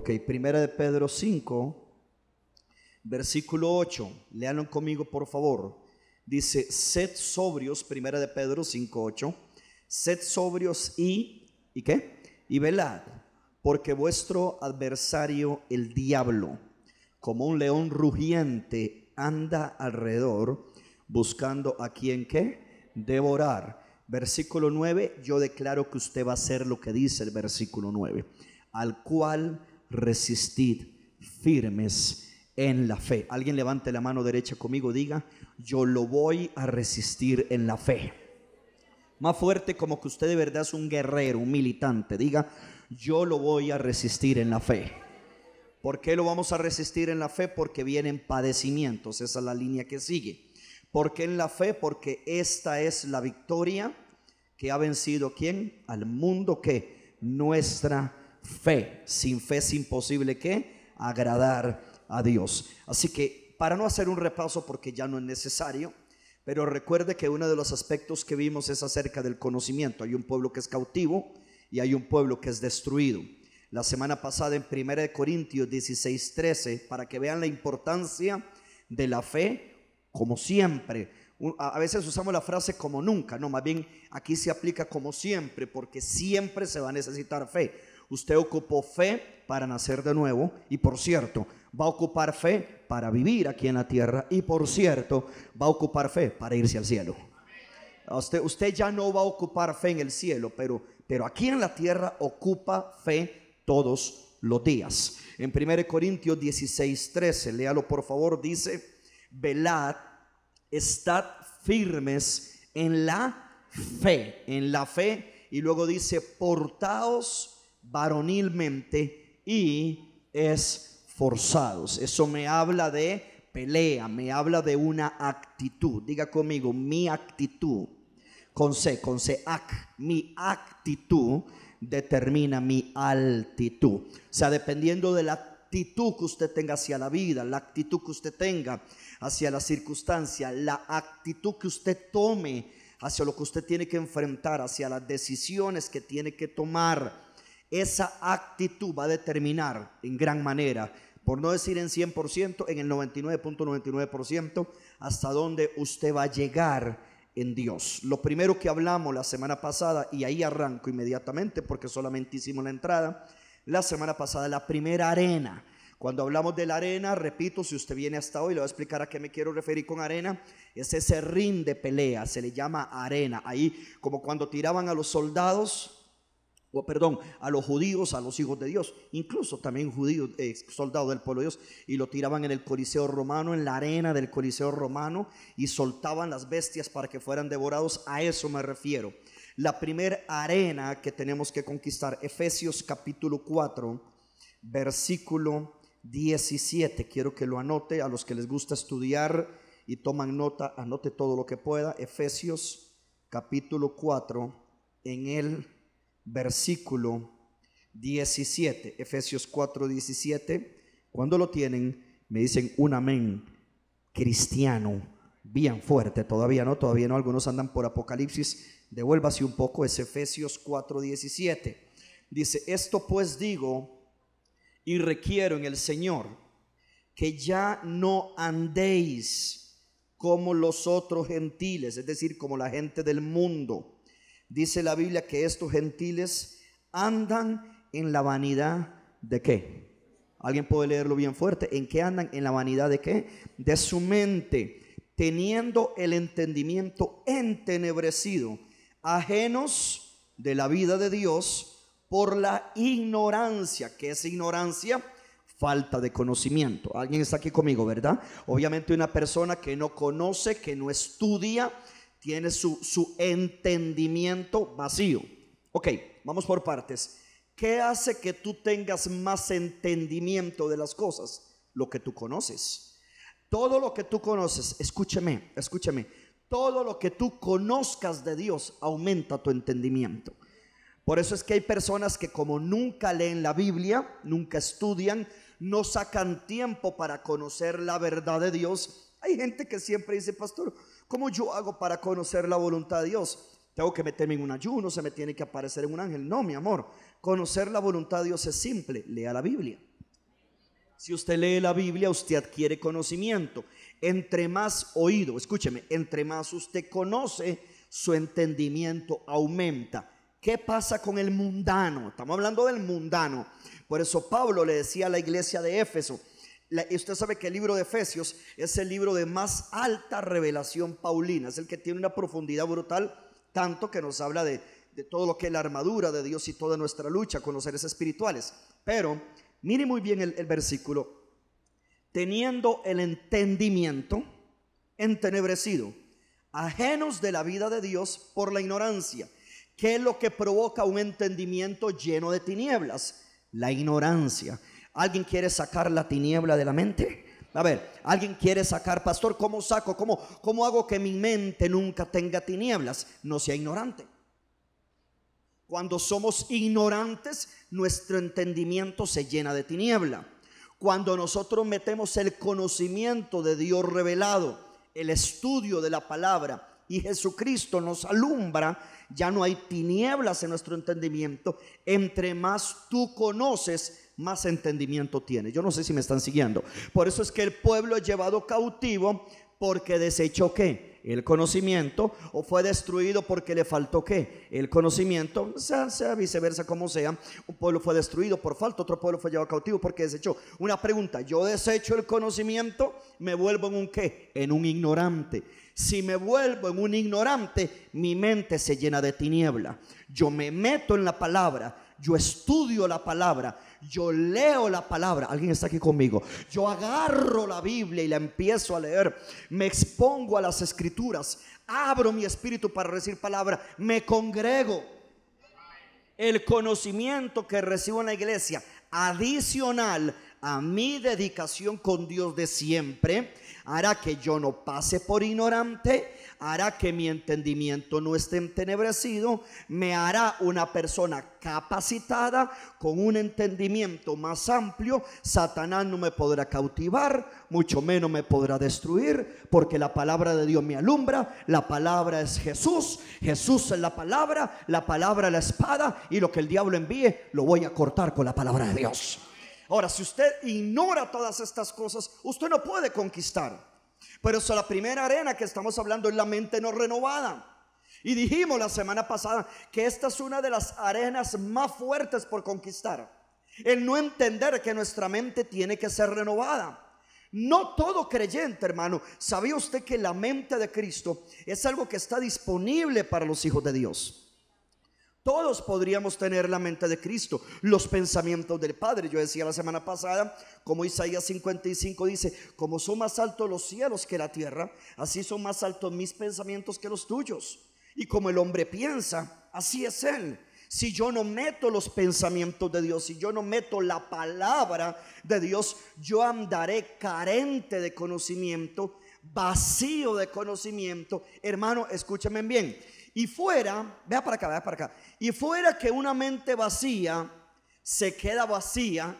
Ok, primera de Pedro 5, versículo 8. Leanlo conmigo, por favor. Dice, sed sobrios, primera de Pedro 5, 8. Sed sobrios y, ¿y qué? Y velad, porque vuestro adversario, el diablo, como un león rugiente, anda alrededor, buscando a quien qué? Devorar. Versículo 9, yo declaro que usted va a hacer lo que dice el versículo 9, al cual resistid firmes en la fe. Alguien levante la mano derecha conmigo, diga, yo lo voy a resistir en la fe. Más fuerte como que usted de verdad es un guerrero, un militante, diga, yo lo voy a resistir en la fe. ¿Por qué lo vamos a resistir en la fe? Porque vienen padecimientos, esa es la línea que sigue. ¿Por qué en la fe? Porque esta es la victoria que ha vencido quién? Al mundo que nuestra fe. Sin fe es imposible que agradar a Dios. Así que para no hacer un repaso porque ya no es necesario, pero recuerde que uno de los aspectos que vimos es acerca del conocimiento. Hay un pueblo que es cautivo y hay un pueblo que es destruido. La semana pasada en 1 Corintios 16, 13, para que vean la importancia de la fe, como siempre. A veces usamos la frase como nunca, no, más bien aquí se aplica como siempre, porque siempre se va a necesitar fe. Usted ocupó fe para nacer de nuevo y por cierto, va a ocupar fe para vivir aquí en la tierra y por cierto, va a ocupar fe para irse al cielo. Usted, ya no va a ocupar fe en el cielo, pero, pero aquí en la tierra ocupa fe todos los días. En 1 Corintios 16, 13, léalo por favor, dice, velad, estad firmes en la fe, en la fe, y luego dice, portaos varonilmente y esforzados. Eso me habla de pelea, me habla de una actitud. Diga conmigo, mi actitud. Con C, con C, mi actitud determina mi altitud. O sea, dependiendo de la actitud que usted tenga hacia la vida, la actitud que usted tenga hacia la circunstancia, la actitud que usted tome hacia lo que usted tiene que enfrentar, hacia las decisiones que tiene que tomar esa actitud va a determinar en gran manera, por no decir en 100%, en el 99.99%, hasta dónde usted va a llegar en Dios. Lo primero que hablamos la semana pasada, y ahí arranco inmediatamente porque solamente hicimos la entrada, la semana pasada, la primera arena. Cuando hablamos de la arena, repito, si usted viene hasta hoy, le voy a explicar a qué me quiero referir con arena. Es ese ring de pelea, se le llama arena. Ahí, como cuando tiraban a los soldados, o perdón, a los judíos, a los hijos de Dios, incluso también judíos, eh, soldados del pueblo de Dios, y lo tiraban en el Coliseo romano, en la arena del Coliseo romano, y soltaban las bestias para que fueran devorados. A eso me refiero. La primera arena que tenemos que conquistar, Efesios capítulo 4, versículo 17. Quiero que lo anote a los que les gusta estudiar y toman nota, anote todo lo que pueda. Efesios capítulo 4, en el versículo 17, Efesios 4, 17. Cuando lo tienen, me dicen un amén cristiano, bien fuerte, todavía no, todavía no, algunos andan por Apocalipsis, devuélvase un poco, es Efesios 4, 17. Dice, esto pues digo y requiero en el Señor que ya no andéis como los otros gentiles, es decir, como la gente del mundo Dice la Biblia que estos gentiles andan en la vanidad de qué? ¿Alguien puede leerlo bien fuerte? ¿En qué andan? En la vanidad de qué? De su mente, teniendo el entendimiento entenebrecido, ajenos de la vida de Dios por la ignorancia. ¿Qué es ignorancia? Falta de conocimiento. Alguien está aquí conmigo, ¿verdad? Obviamente una persona que no conoce, que no estudia, tiene su, su entendimiento vacío. Ok, vamos por partes. ¿Qué hace que tú tengas más entendimiento de las cosas? Lo que tú conoces. Todo lo que tú conoces, escúcheme, escúcheme, todo lo que tú conozcas de Dios aumenta tu entendimiento. Por eso es que hay personas que como nunca leen la Biblia, nunca estudian, no sacan tiempo para conocer la verdad de Dios. Hay gente que siempre dice, pastor, ¿Cómo yo hago para conocer la voluntad de Dios? Tengo que meterme en un ayuno, se me tiene que aparecer en un ángel. No, mi amor, conocer la voluntad de Dios es simple. Lea la Biblia. Si usted lee la Biblia, usted adquiere conocimiento. Entre más oído, escúcheme, entre más usted conoce, su entendimiento aumenta. ¿Qué pasa con el mundano? Estamos hablando del mundano. Por eso Pablo le decía a la iglesia de Éfeso, usted sabe que el libro de Efesios es el libro de más alta revelación paulina, es el que tiene una profundidad brutal, tanto que nos habla de, todo lo que es la armadura de Dios y toda nuestra lucha con los seres espirituales. Pero mire muy bien el, el versículo, teniendo el entendimiento entenebrecido, ajenos de la vida de Dios por la ignorancia. ¿Qué es lo que provoca un entendimiento lleno de tinieblas? La ignorancia. ¿Alguien quiere sacar la tiniebla de la mente? A ver, ¿alguien quiere sacar, pastor, cómo saco? ¿Cómo, cómo hago que mi mente nunca tenga tinieblas? No sea ignorante. Cuando somos ignorantes, nuestro entendimiento se llena de tiniebla. Cuando nosotros metemos el conocimiento de Dios revelado, el estudio de la palabra y Jesucristo nos alumbra, ya no hay tinieblas en nuestro entendimiento. Entre más tú conoces, más entendimiento tiene. Yo no sé si me están siguiendo. Por eso es que el pueblo es llevado cautivo porque desechó qué? El conocimiento o fue destruido porque le faltó qué? El conocimiento, sea, sea viceversa como sea, un pueblo fue destruido por falta, otro pueblo fue llevado cautivo porque desechó. Una pregunta, yo desecho el conocimiento, me vuelvo en un qué? En un ignorante. Si me vuelvo en un ignorante, mi mente se llena de tiniebla. Yo me meto en la palabra, yo estudio la palabra, yo leo la palabra. Alguien está aquí conmigo. Yo agarro la Biblia y la empiezo a leer. Me expongo a las escrituras. Abro mi espíritu para recibir palabra. Me congrego. El conocimiento que recibo en la iglesia, adicional a mi dedicación con Dios de siempre, hará que yo no pase por ignorante, hará que mi entendimiento no esté entenebrecido, me hará una persona capacitada con un entendimiento más amplio. Satanás no me podrá cautivar, mucho menos me podrá destruir, porque la palabra de Dios me alumbra, la palabra es Jesús, Jesús es la palabra, la palabra la espada, y lo que el diablo envíe lo voy a cortar con la palabra de Dios. Ahora, si usted ignora todas estas cosas, usted no puede conquistar. Pero eso la primera arena que estamos hablando es la mente no renovada. Y dijimos la semana pasada que esta es una de las arenas más fuertes por conquistar. El no entender que nuestra mente tiene que ser renovada. No todo creyente, hermano. ¿Sabía usted que la mente de Cristo es algo que está disponible para los hijos de Dios? Todos podríamos tener la mente de Cristo, los pensamientos del Padre. Yo decía la semana pasada, como Isaías 55 dice, como son más altos los cielos que la tierra, así son más altos mis pensamientos que los tuyos. Y como el hombre piensa, así es él. Si yo no meto los pensamientos de Dios, si yo no meto la palabra de Dios, yo andaré carente de conocimiento, vacío de conocimiento. Hermano, escúchame bien y fuera, vea para acá, vea para acá. Y fuera que una mente vacía se queda vacía,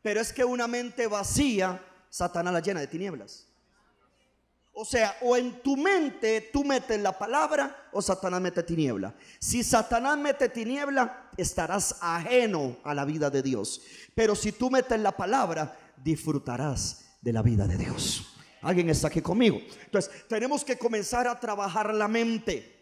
pero es que una mente vacía, Satanás la llena de tinieblas. O sea, o en tu mente tú metes la palabra o Satanás mete tiniebla. Si Satanás mete tiniebla, estarás ajeno a la vida de Dios. Pero si tú metes la palabra, disfrutarás de la vida de Dios. Alguien está aquí conmigo. Entonces, tenemos que comenzar a trabajar la mente.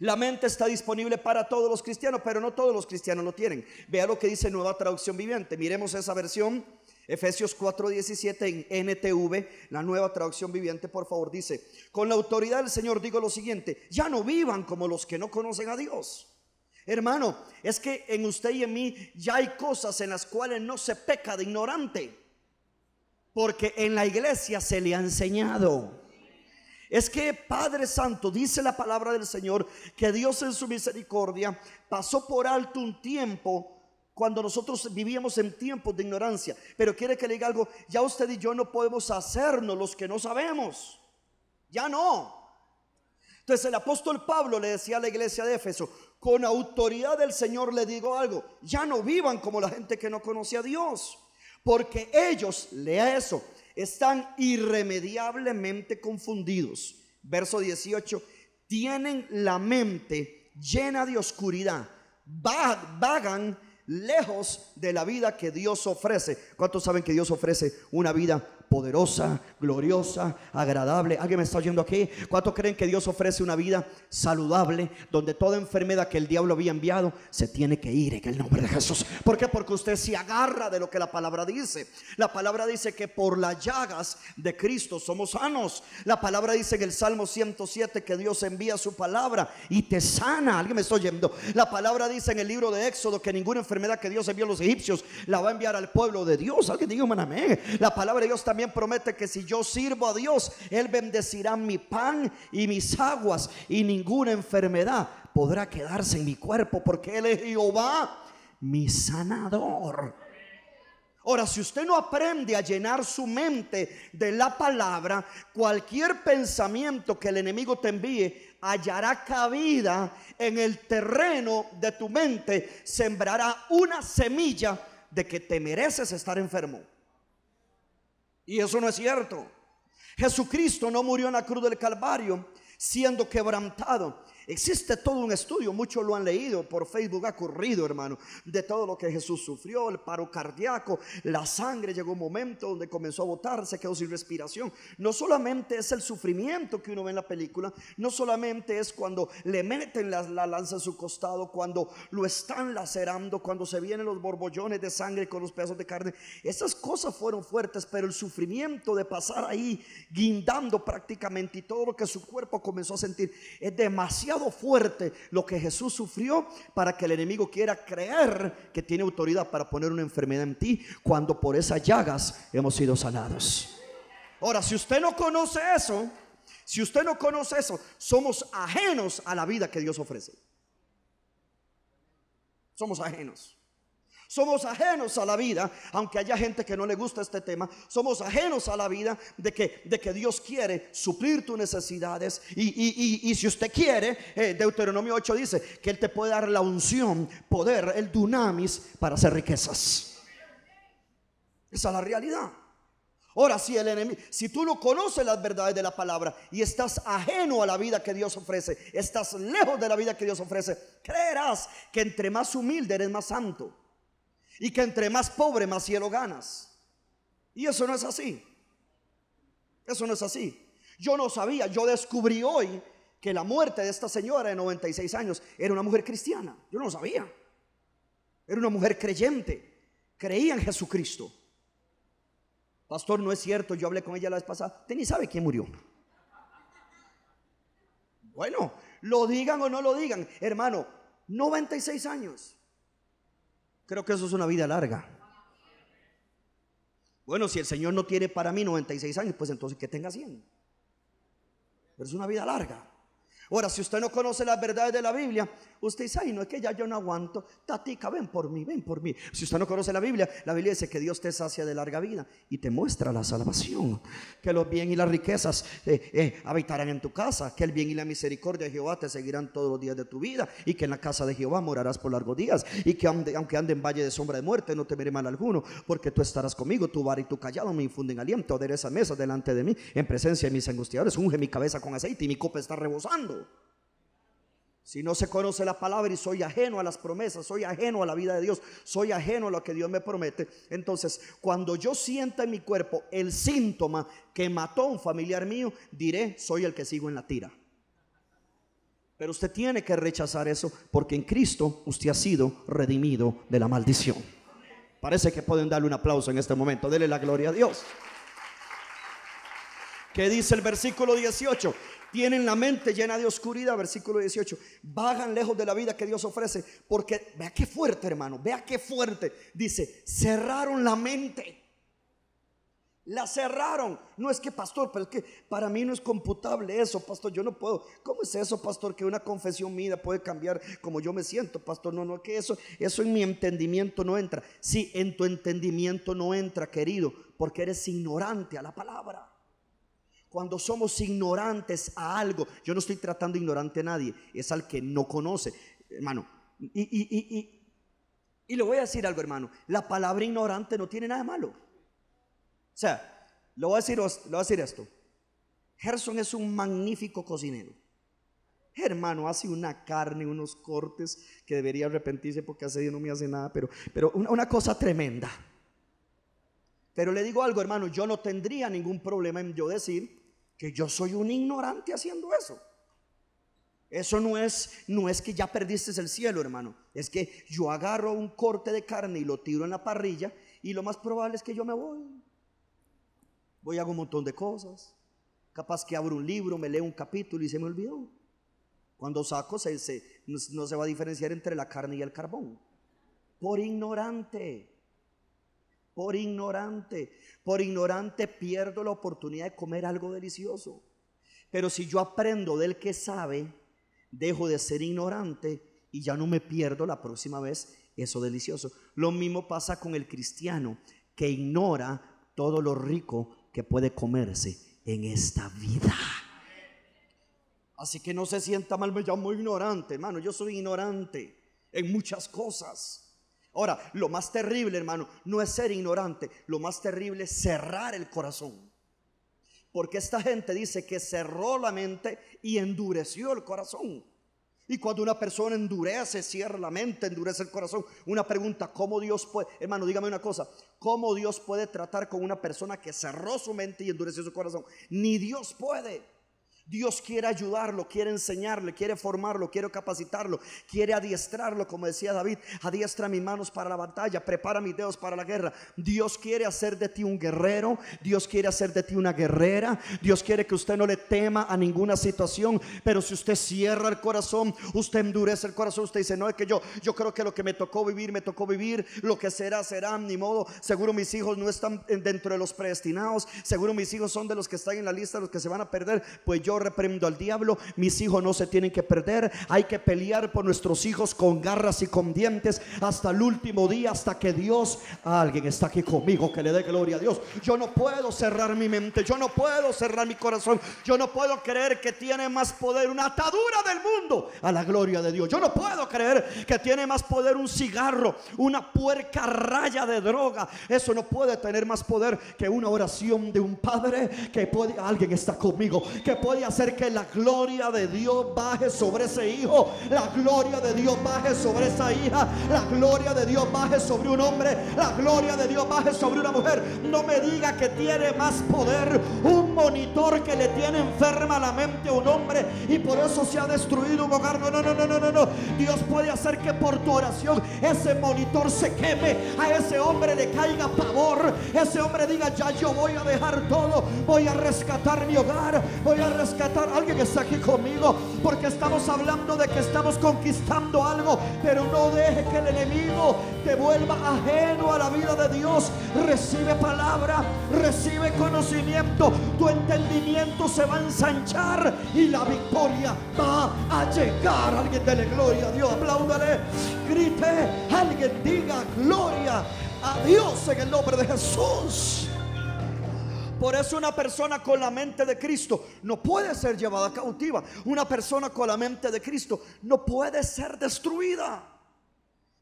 La mente está disponible para todos los cristianos, pero no todos los cristianos lo tienen. Vea lo que dice Nueva Traducción Viviente. Miremos esa versión. Efesios 4:17 en NTV, la nueva traducción viviente, por favor, dice, con la autoridad del Señor digo lo siguiente, ya no vivan como los que no conocen a Dios. Hermano, es que en usted y en mí ya hay cosas en las cuales no se peca de ignorante, porque en la iglesia se le ha enseñado. Es que Padre Santo, dice la palabra del Señor, que Dios en su misericordia pasó por alto un tiempo cuando nosotros vivíamos en tiempos de ignorancia. Pero quiere que le diga algo, ya usted y yo no podemos hacernos los que no sabemos. Ya no. Entonces el apóstol Pablo le decía a la iglesia de Éfeso, con autoridad del Señor le digo algo, ya no vivan como la gente que no conoce a Dios, porque ellos, lea eso, están irremediablemente confundidos. Verso 18, tienen la mente llena de oscuridad, vagan lejos de la vida que Dios ofrece. ¿Cuántos saben que Dios ofrece una vida poderosa, gloriosa, agradable? ¿Alguien me está oyendo aquí? ¿Cuántos creen que Dios ofrece una vida saludable, donde toda enfermedad que el diablo había enviado se tiene que ir en el nombre de Jesús? ¿Por qué? Porque usted se agarra de lo que la palabra dice. La palabra dice que por las llagas de Cristo somos sanos. La palabra dice en el Salmo 107 que Dios envía su palabra y te sana. ¿Alguien me está oyendo? La palabra dice en el libro de Éxodo que ninguna enfermedad que Dios envió a los egipcios la va a enviar al pueblo de Dios. Alguien diga, amén. La palabra de Dios también promete que si yo sirvo a Dios, Él bendecirá mi pan y mis aguas y ninguna enfermedad podrá quedarse en mi cuerpo porque Él es Jehová, mi sanador. Ahora, si usted no aprende a llenar su mente de la palabra, cualquier pensamiento que el enemigo te envíe hallará cabida en el terreno de tu mente, sembrará una semilla de que te mereces estar enfermo. Y eso no es cierto. Jesucristo no murió en la cruz del Calvario siendo quebrantado. Existe todo un estudio, muchos lo han leído, por Facebook ha corrido, hermano, de todo lo que Jesús sufrió, el paro cardíaco, la sangre, llegó un momento donde comenzó a botar, se quedó sin respiración. No solamente es el sufrimiento que uno ve en la película, no solamente es cuando le meten la, la lanza en su costado, cuando lo están lacerando, cuando se vienen los borbollones de sangre con los pedazos de carne. Esas cosas fueron fuertes, pero el sufrimiento de pasar ahí guindando prácticamente y todo lo que su cuerpo comenzó a sentir es demasiado fuerte lo que Jesús sufrió para que el enemigo quiera creer que tiene autoridad para poner una enfermedad en ti cuando por esas llagas hemos sido sanados. Ahora, si usted no conoce eso, si usted no conoce eso, somos ajenos a la vida que Dios ofrece. Somos ajenos. Somos ajenos a la vida, aunque haya gente que no le gusta este tema, somos ajenos a la vida de que, de que Dios quiere suplir tus necesidades. Y, si usted quiere, eh, Deuteronomio 8 dice que Él te puede dar la unción, poder, el dunamis para hacer riquezas. Esa es la realidad. Ahora, si el enemigo, si tú no conoces las verdades de la palabra y estás ajeno a la vida que Dios ofrece, estás lejos de la vida que Dios ofrece, creerás que entre más humilde eres más santo y que entre más pobre, más cielo ganas. Y eso no es así. Eso no es así. Yo no sabía, yo descubrí hoy que la muerte de esta señora de 96 años era una mujer cristiana. Yo no lo sabía. Era una mujer creyente. Creía en Jesucristo. Pastor, no es cierto, yo hablé con ella la vez pasada. Usted ni sabe quién murió. Bueno, lo digan o no lo digan, hermano, 96 años. Creo que eso es una vida larga. Bueno, si el Señor no tiene para mí 96 años, pues entonces que tenga 100. Pero es una vida larga. Ahora, si usted no conoce las verdades de la Biblia, usted dice, ay, no es que ya yo no aguanto. Tatica, ven por mí, ven por mí. Si usted no conoce la Biblia, la Biblia dice que Dios te sacia de larga vida y te muestra la salvación. Que los bien y las riquezas eh, eh, habitarán en tu casa. Que el bien y la misericordia de Jehová te seguirán todos los días de tu vida. Y que en la casa de Jehová morarás por largos días. Y que aunque ande en valle de sombra de muerte, no temeré mal alguno. Porque tú estarás conmigo, tu bar y tu callado me infunden aliento. esa mesa delante de mí, en presencia de mis angustiadores. Unge mi cabeza con aceite y mi copa está rebosando. Si no se conoce la palabra y soy ajeno a las promesas, soy ajeno a la vida de Dios, soy ajeno a lo que Dios me promete, entonces cuando yo sienta en mi cuerpo el síntoma que mató a un familiar mío, diré, soy el que sigo en la tira. Pero usted tiene que rechazar eso porque en Cristo usted ha sido redimido de la maldición. Parece que pueden darle un aplauso en este momento. Dele la gloria a Dios. ¿Qué dice el versículo 18? Tienen la mente llena de oscuridad, versículo 18, vagan lejos de la vida que Dios ofrece, porque vea qué fuerte, hermano, vea qué fuerte. Dice, cerraron la mente. La cerraron. No es que, pastor, pero es que para mí no es computable eso, pastor. Yo no puedo. ¿Cómo es eso, pastor? Que una confesión mía puede cambiar como yo me siento, pastor. No, no, que eso, eso en mi entendimiento no entra. Sí, en tu entendimiento no entra, querido, porque eres ignorante a la palabra cuando somos ignorantes a algo, yo no estoy tratando ignorante a nadie, es al que no conoce, hermano. Y, y, y, y, le voy a decir algo, hermano, la palabra ignorante no tiene nada malo. O sea, le voy a decir, le voy a decir esto. Gerson es un magnífico cocinero. Hermano, hace una carne, unos cortes que debería arrepentirse porque hace día no me hace nada, pero, pero una, una cosa tremenda. Pero le digo algo, hermano, yo no tendría ningún problema en yo decir que yo soy un ignorante haciendo eso. Eso no es, no es que ya perdiste el cielo, hermano. Es que yo agarro un corte de carne y lo tiro en la parrilla y lo más probable es que yo me voy. Voy a hacer un montón de cosas. Capaz que abro un libro, me leo un capítulo y se me olvidó. Cuando saco se, no se va a diferenciar entre la carne y el carbón. Por ignorante. Por ignorante. Por ignorante pierdo la oportunidad de comer algo delicioso. Pero si yo aprendo del que sabe, dejo de ser ignorante y ya no me pierdo la próxima vez eso delicioso. Lo mismo pasa con el cristiano que ignora todo lo rico que puede comerse en esta vida. Así que no se sienta mal, me llamo ignorante, hermano. Yo soy ignorante en muchas cosas. Ahora, lo más terrible, hermano, no es ser ignorante, lo más terrible es cerrar el corazón. Porque esta gente dice que cerró la mente y endureció el corazón. Y cuando una persona endurece, cierra la mente, endurece el corazón, una pregunta, ¿cómo Dios puede, hermano, dígame una cosa, ¿cómo Dios puede tratar con una persona que cerró su mente y endureció su corazón? Ni Dios puede. Dios quiere ayudarlo, quiere enseñarle, quiere formarlo, quiere capacitarlo, quiere adiestrarlo, como decía David, adiestra mis manos para la batalla, prepara mis dedos para la guerra. Dios quiere hacer de ti un guerrero, Dios quiere hacer de ti una guerrera, Dios quiere que usted no le tema a ninguna situación, pero si usted cierra el corazón, usted endurece el corazón, usted dice, no es que yo, yo creo que lo que me tocó vivir, me tocó vivir, lo que será, será, ni modo, seguro mis hijos no están dentro de los predestinados, seguro mis hijos son de los que están en la lista, los que se van a perder, pues yo reprendo al diablo, mis hijos no se tienen que perder, hay que pelear por nuestros hijos con garras y con dientes hasta el último día, hasta que Dios, alguien está aquí conmigo, que le dé gloria a Dios. Yo no puedo cerrar mi mente, yo no puedo cerrar mi corazón, yo no puedo creer que tiene más poder una atadura del mundo a la gloria de Dios. Yo no puedo creer que tiene más poder un cigarro, una puerca raya de droga. Eso no puede tener más poder que una oración de un padre que puede, alguien está conmigo, que puede hacer que la gloria de Dios baje sobre ese hijo, la gloria de Dios baje sobre esa hija, la gloria de Dios baje sobre un hombre, la gloria de Dios baje sobre una mujer. No me diga que tiene más poder un monitor que le tiene enferma la mente a un hombre y por eso se ha destruido un hogar. No, no, no, no, no, no. Dios puede hacer que por tu oración ese monitor se queme, a ese hombre le caiga pavor, ese hombre diga, ya yo voy a dejar todo, voy a rescatar mi hogar, voy a rescatar Alguien está aquí conmigo porque estamos hablando de que estamos conquistando algo, pero no deje que el enemigo te vuelva ajeno a la vida de Dios. Recibe palabra, recibe conocimiento, tu entendimiento se va a ensanchar y la victoria va a llegar. Alguien dele gloria a Dios, apláudale, grite, alguien diga gloria a Dios en el nombre de Jesús. Por eso una persona con la mente de Cristo no puede ser llevada cautiva. Una persona con la mente de Cristo no puede ser destruida.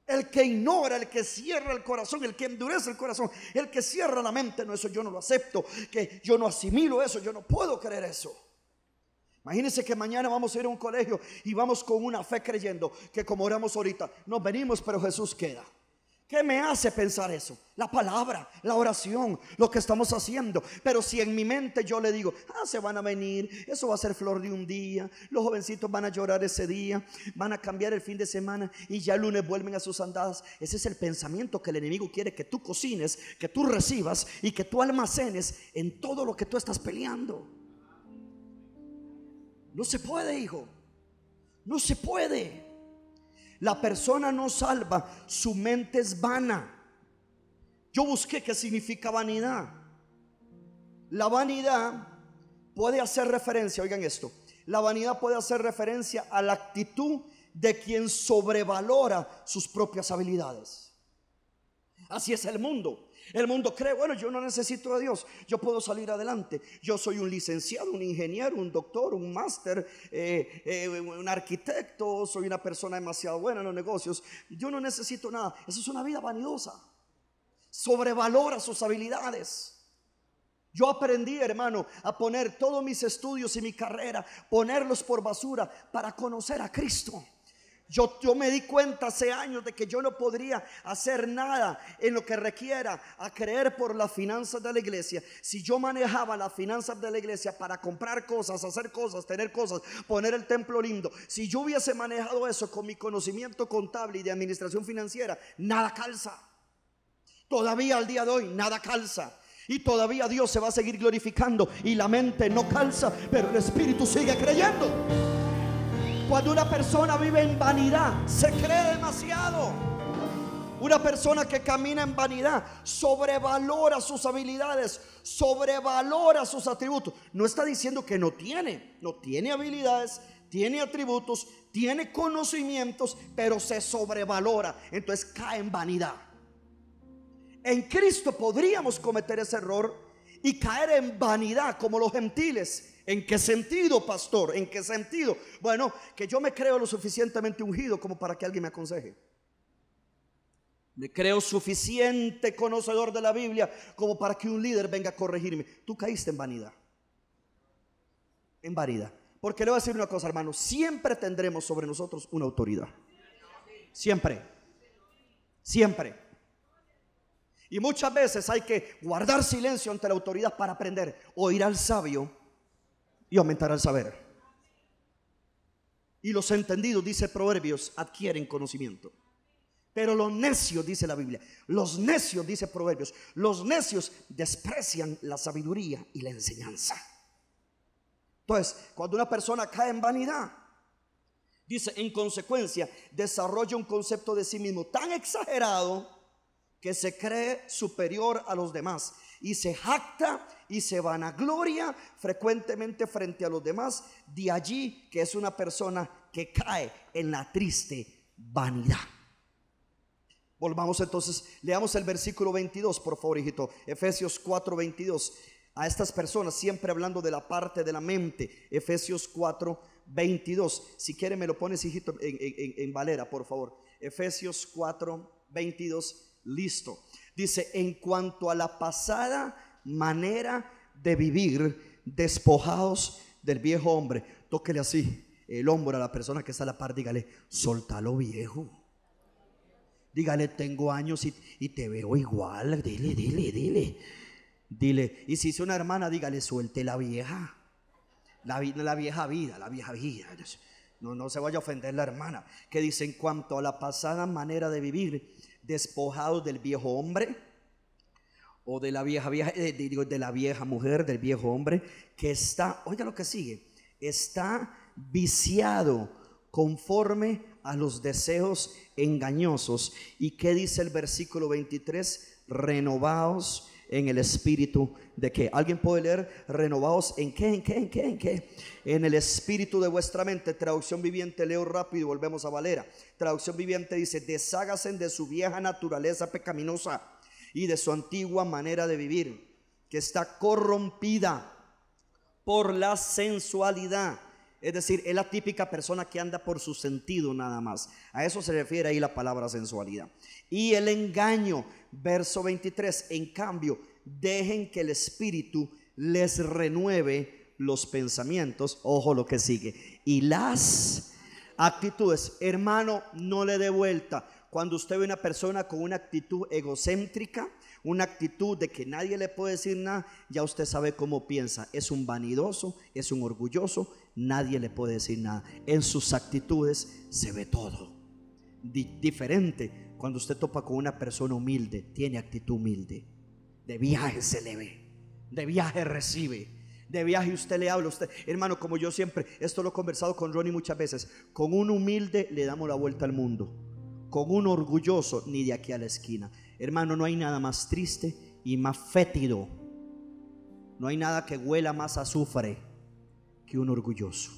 El que ignora, el que cierra el corazón, el que endurece el corazón, el que cierra la mente, no, eso yo no lo acepto, que yo no asimilo eso, yo no puedo creer eso. Imagínense que mañana vamos a ir a un colegio y vamos con una fe creyendo que como oramos ahorita, nos venimos, pero Jesús queda. ¿Qué me hace pensar eso? La palabra, la oración, lo que estamos haciendo. Pero si en mi mente yo le digo, ah, se van a venir, eso va a ser flor de un día, los jovencitos van a llorar ese día, van a cambiar el fin de semana y ya el lunes vuelven a sus andadas. Ese es el pensamiento que el enemigo quiere que tú cocines, que tú recibas y que tú almacenes en todo lo que tú estás peleando. No se puede, hijo. No se puede. La persona no salva, su mente es vana. Yo busqué qué significa vanidad. La vanidad puede hacer referencia, oigan esto, la vanidad puede hacer referencia a la actitud de quien sobrevalora sus propias habilidades. Así es el mundo. El mundo cree, bueno, yo no necesito a Dios, yo puedo salir adelante. Yo soy un licenciado, un ingeniero, un doctor, un máster, eh, eh, un arquitecto, soy una persona demasiado buena en los negocios. Yo no necesito nada. Eso es una vida vanidosa. Sobrevalora sus habilidades. Yo aprendí, hermano, a poner todos mis estudios y mi carrera, ponerlos por basura para conocer a Cristo. Yo, me di cuenta hace años de que yo no podría hacer nada en lo que requiera a creer por las finanzas de la iglesia. Si yo manejaba las finanzas de la iglesia para comprar cosas, hacer cosas, tener cosas, poner el templo lindo. Si yo hubiese manejado eso con mi conocimiento contable y de administración financiera, nada calza. Todavía al día de hoy, nada calza. Y todavía Dios se va a seguir glorificando y la mente no calza, pero el espíritu sigue creyendo. Cuando una persona vive en vanidad, se cree demasiado. Una persona que camina en vanidad sobrevalora sus habilidades, sobrevalora sus atributos. No está diciendo que no tiene, no tiene habilidades, tiene atributos, tiene conocimientos, pero se sobrevalora. Entonces cae en vanidad. En Cristo podríamos cometer ese error y caer en vanidad como los gentiles. ¿En qué sentido, pastor? ¿En qué sentido? Bueno, que yo me creo lo suficientemente ungido como para que alguien me aconseje. Me creo suficiente conocedor de la Biblia como para que un líder venga a corregirme. Tú caíste en vanidad. En vanidad. Porque le voy a decir una cosa, hermano. Siempre tendremos sobre nosotros una autoridad. Siempre. Siempre. Y muchas veces hay que guardar silencio ante la autoridad para aprender. Oír al sabio y aumentar el saber. Y los entendidos, dice Proverbios, adquieren conocimiento. Pero los necios, dice la Biblia, los necios, dice Proverbios, los necios desprecian la sabiduría y la enseñanza. Entonces, cuando una persona cae en vanidad, dice, en consecuencia, desarrolla un concepto de sí mismo tan exagerado que se cree superior a los demás y se jacta y se vanagloria frecuentemente frente a los demás, de allí que es una persona que cae en la triste vanidad. Volvamos entonces, leamos el versículo 22, por favor, hijito. Efesios 4, 22. A estas personas, siempre hablando de la parte de la mente. Efesios 4, 22. Si quiere, me lo pones, hijito, en, en Valera, por favor. Efesios 4, 22 listo. Dice, en cuanto a la pasada manera de vivir, despojados del viejo hombre. Tóquele así el hombro a la persona que está a la par, dígale, soltalo viejo. Dígale, tengo años y, te veo igual. Dile, dile, dile. Dile, y si es una hermana, dígale, suelte la vieja. La, la vieja vida, la vieja vida. No, no se vaya a ofender la hermana. Que dice, en cuanto a la pasada manera de vivir, despojados del viejo hombre o de la vieja, vieja eh, de la vieja mujer, del viejo hombre, que está, oiga lo que sigue, está viciado conforme a los deseos engañosos. ¿Y qué dice el versículo 23? Renovados en el espíritu de qué. ¿Alguien puede leer renovados en qué, en qué, en qué, en qué? En el espíritu de vuestra mente. Traducción viviente, leo rápido y volvemos a Valera. Traducción viviente dice, deshágase de su vieja naturaleza pecaminosa y de su antigua manera de vivir, que está corrompida por la sensualidad. Es decir, es la típica persona que anda por su sentido nada más. A eso se refiere ahí la palabra sensualidad. Y el engaño, verso 23, en cambio, dejen que el Espíritu les renueve los pensamientos. Ojo lo que sigue. Y las actitudes. Hermano, no le dé vuelta. Cuando usted ve una persona con una actitud egocéntrica, una actitud de que nadie le puede decir nada, ya usted sabe cómo piensa. Es un vanidoso, es un orgulloso, nadie le puede decir nada. En sus actitudes se ve todo. diferente cuando usted topa con una persona humilde, tiene actitud humilde. De viaje se le ve, de viaje recibe, de viaje usted le habla. Usted, hermano, como yo siempre, esto lo he conversado con Ronnie muchas veces. Con un humilde le damos la vuelta al mundo. Con un orgulloso, ni de aquí a la esquina. Hermano, no hay nada más triste y más fétido. No hay nada que huela más azufre que un orgulloso.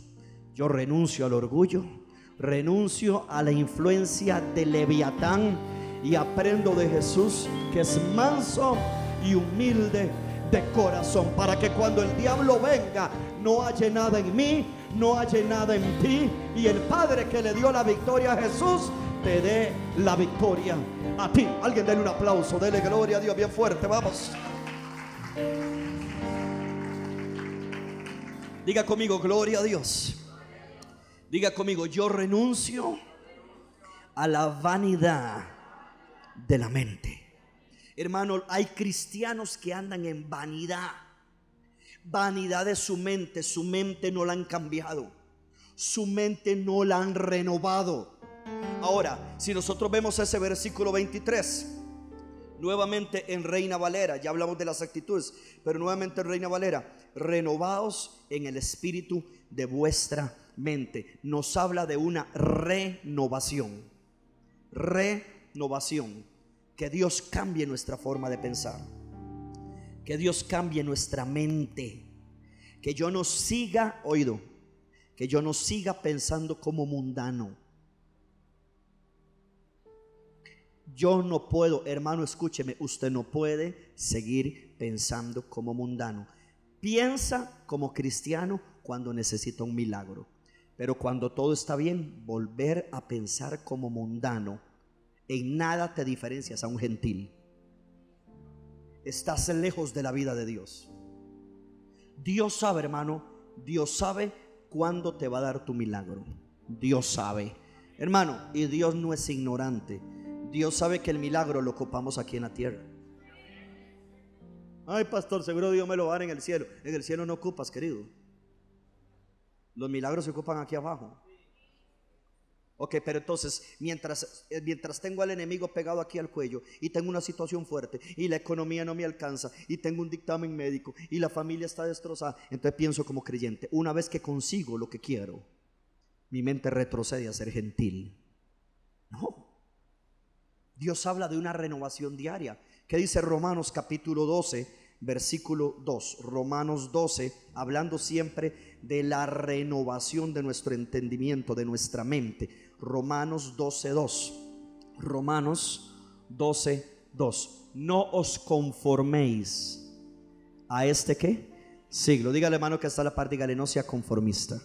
Yo renuncio al orgullo renuncio a la influencia de Leviatán y aprendo de Jesús que es manso y humilde de corazón, para que cuando el diablo venga no haya nada en mí, no haya nada en ti, y el Padre que le dio la victoria a Jesús te dé la victoria a ti. Alguien déle un aplauso, dele gloria a Dios bien fuerte, vamos. Diga conmigo, gloria a Dios. Diga conmigo, yo renuncio a la vanidad de la mente. Hermano, hay cristianos que andan en vanidad. Vanidad de su mente. Su mente no la han cambiado. Su mente no la han renovado. Ahora, si nosotros vemos ese versículo 23, nuevamente en Reina Valera, ya hablamos de las actitudes, pero nuevamente en Reina Valera, renovados en el espíritu de vuestra mente. Nos habla de una renovación. Renovación. Que Dios cambie nuestra forma de pensar. Que Dios cambie nuestra mente. Que yo no siga, oído, que yo no siga pensando como mundano Yo no puedo, hermano, escúcheme, usted no puede seguir pensando como mundano. Piensa como cristiano cuando necesita un milagro. Pero cuando todo está bien, volver a pensar como mundano, en nada te diferencias a un gentil. Estás lejos de la vida de Dios. Dios sabe, hermano, Dios sabe cuándo te va a dar tu milagro. Dios sabe. Hermano, y Dios no es ignorante. Dios sabe que el milagro lo ocupamos aquí en la tierra. Ay, pastor, seguro Dios me lo va a dar en el cielo. En el cielo no ocupas, querido. Los milagros se ocupan aquí abajo. Ok, pero entonces, mientras, eh, mientras tengo al enemigo pegado aquí al cuello y tengo una situación fuerte y la economía no me alcanza y tengo un dictamen médico y la familia está destrozada, entonces pienso como creyente, una vez que consigo lo que quiero, mi mente retrocede a ser gentil. No, Dios habla de una renovación diaria. ¿Qué dice Romanos capítulo 12, versículo 2? Romanos 12, hablando siempre de la renovación de nuestro entendimiento, de nuestra mente. Romanos 12, 2. Romanos 12, 2. No os conforméis a este? Siglo. Dígale hermano que está la parte, dígale no sea conformista.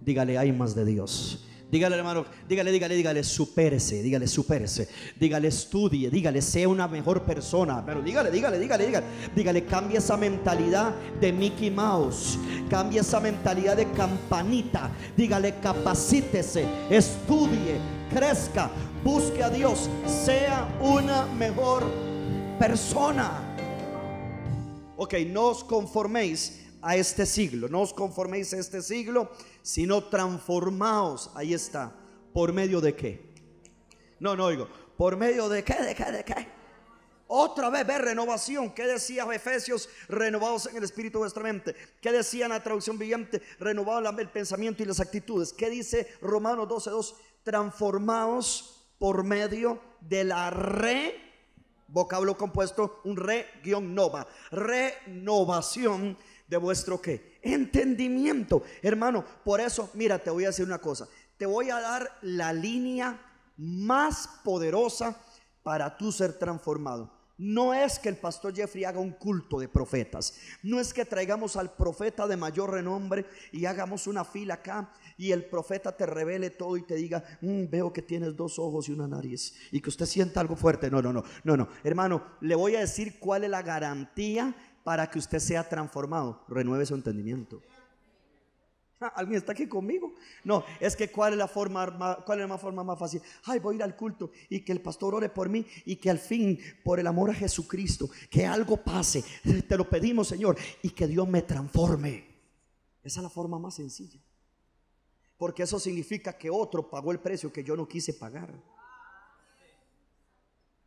Dígale hay más de Dios. Dígale, hermano, dígale, dígale, dígale, supérese, dígale, supérese. Dígale, estudie, dígale, sea una mejor persona. Pero dígale, dígale, dígale, dígale. Dígale, cambia esa mentalidad de Mickey Mouse. Cambia esa mentalidad de campanita. Dígale, capacítese, estudie, crezca, busque a Dios, sea una mejor persona. Ok, no os conforméis a este siglo. No os conforméis a este siglo, sino transformaos. Ahí está. ¿Por medio de qué? No, no oigo. ¿Por medio de qué? ¿De qué? ¿De qué? Otra vez ver renovación. ¿Qué decía Efesios? Renovados en el espíritu de vuestra mente. ¿Qué decía en la traducción viviente? Renovado el pensamiento y las actitudes. ¿Qué dice Romanos 12.2? Transformaos por medio de la re vocablo compuesto, un re-nova, renovación de vuestro qué? Entendimiento. Hermano, por eso, mira, te voy a decir una cosa. Te voy a dar la línea más poderosa para tú ser transformado. No es que el pastor Jeffrey haga un culto de profetas. No es que traigamos al profeta de mayor renombre y hagamos una fila acá y el profeta te revele todo y te diga, mm, veo que tienes dos ojos y una nariz y que usted sienta algo fuerte. No, no, no, no, no. Hermano, le voy a decir cuál es la garantía para que usted sea transformado. Renueve su entendimiento. Ah, ¿Alguien está aquí conmigo? No, es que cuál es la forma, cuál es la forma más fácil. Ay, voy a ir al culto y que el pastor ore por mí y que al fin, por el amor a Jesucristo, que algo pase. Te lo pedimos, Señor, y que Dios me transforme. Esa es la forma más sencilla. Porque eso significa que otro pagó el precio que yo no quise pagar.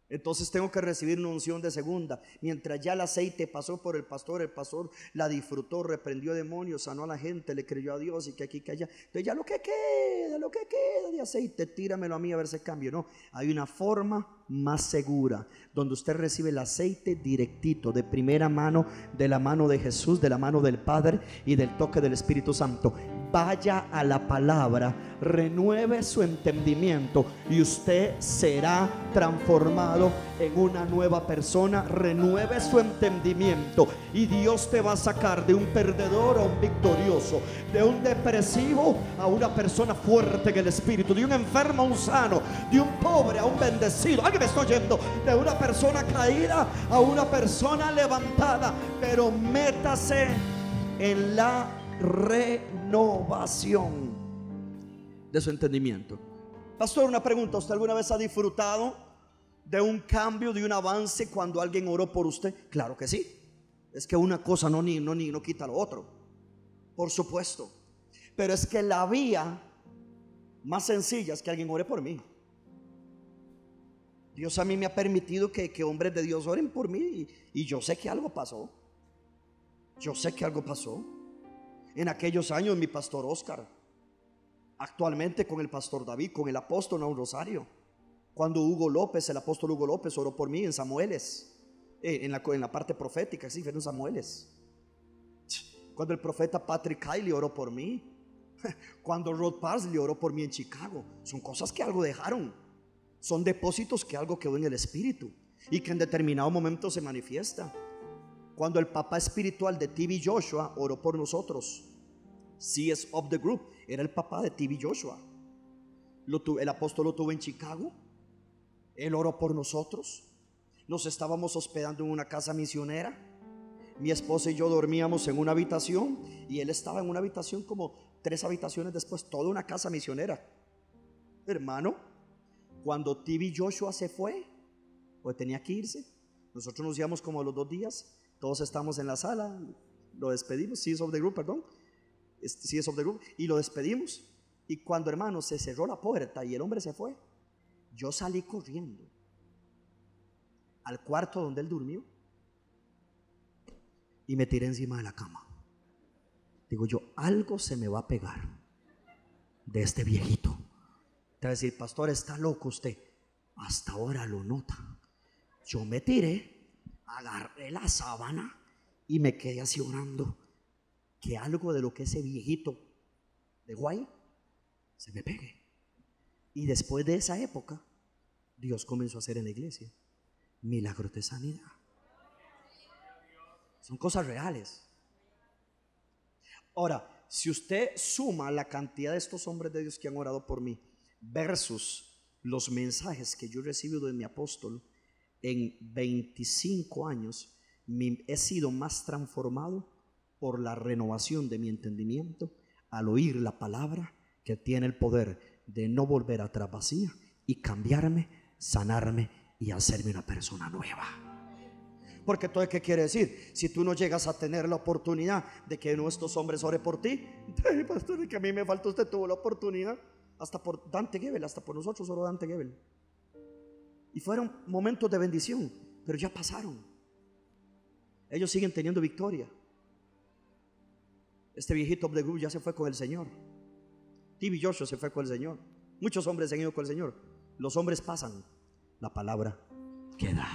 Entonces tengo que recibir una unción de segunda. Mientras ya el aceite pasó por el pastor, el pastor la disfrutó, reprendió demonios, sanó a la gente, le creyó a Dios y que aquí, que allá. Entonces ya lo que queda, lo que queda de aceite, tíramelo a mí a ver si cambio. No, hay una forma más segura, donde usted recibe el aceite directito, de primera mano, de la mano de Jesús, de la mano del Padre y del toque del Espíritu Santo. Vaya a la palabra, renueve su entendimiento y usted será transformado en una nueva persona. Renueve su entendimiento y Dios te va a sacar de un perdedor a un victorioso, de un depresivo a una persona fuerte en el espíritu, de un enfermo a un sano, de un pobre a un bendecido. Me estoy yendo de una persona caída a una persona levantada, pero métase en la renovación de su entendimiento. Pastor, una pregunta, ¿usted alguna vez ha disfrutado de un cambio, de un avance cuando alguien oró por usted? Claro que sí. Es que una cosa no, ni, no, ni, no quita lo otro. Por supuesto. Pero es que la vía más sencilla es que alguien ore por mí. Dios a mí me ha permitido que, hombres de Dios oren por mí y yo sé que algo pasó. Yo sé que algo pasó. En aquellos años mi pastor Oscar, actualmente con el pastor David, con el apóstol un Rosario, cuando Hugo López, el apóstol Hugo López oró por mí en Samueles, eh, en, la, parte profética, sí, en Samueles. Cuando el profeta Patrick Kiley oró por mí, cuando Rod Parsley oró por mí en Chicago, son cosas que algo dejaron, son depósitos que algo quedó en el espíritu y que en determinado momento se manifiesta. Cuando el papá espiritual de TV Joshua oró por nosotros, CS of the Group, era el papá de TV Joshua. el apóstol lo tuvo en Chicago. Él oró por nosotros. Nos estábamos hospedando en una casa misionera. Mi esposa y yo dormíamos en una habitación y él estaba en una habitación como tres habitaciones después, toda una casa misionera. Hermano, cuando TV Joshua se fue, pues tenía que irse. Nosotros nos íbamos como los dos días, todos estamos en la sala, lo despedimos, sí, of the group, perdón, sí, of the group, y lo despedimos. Y cuando hermano se cerró la puerta y el hombre se fue, yo salí corriendo al cuarto donde él durmió y me tiré encima de la cama. Digo yo, algo se me va a pegar de este viejito. Te va a decir, pastor, está loco usted. Hasta ahora lo nota. Yo me tiré, agarré la sábana y me quedé así orando. Que algo de lo que ese viejito de guay se me pegue. Y después de esa época, Dios comenzó a hacer en la iglesia milagros de sanidad. Son cosas reales. Ahora, si usted suma la cantidad de estos hombres de Dios que han orado por mí versus los mensajes que yo he recibido de mi apóstol, en 25 años he sido más transformado por la renovación de mi entendimiento al oír la palabra que tiene el poder de no volver atrás vacía y cambiarme, sanarme y hacerme una persona nueva. Porque todo qué quiere decir, si tú no llegas a tener la oportunidad de que nuestros hombres ore por ti, pastor, que a mí me faltó, usted tuvo la oportunidad, hasta por Dante Gebel, hasta por nosotros oró Dante Gebel. Y fueron momentos de bendición, pero ya pasaron. Ellos siguen teniendo victoria. Este viejito de Group ya se fue con el Señor. Tibi Joshua se fue con el Señor. Muchos hombres se han ido con el Señor. Los hombres pasan, la palabra queda.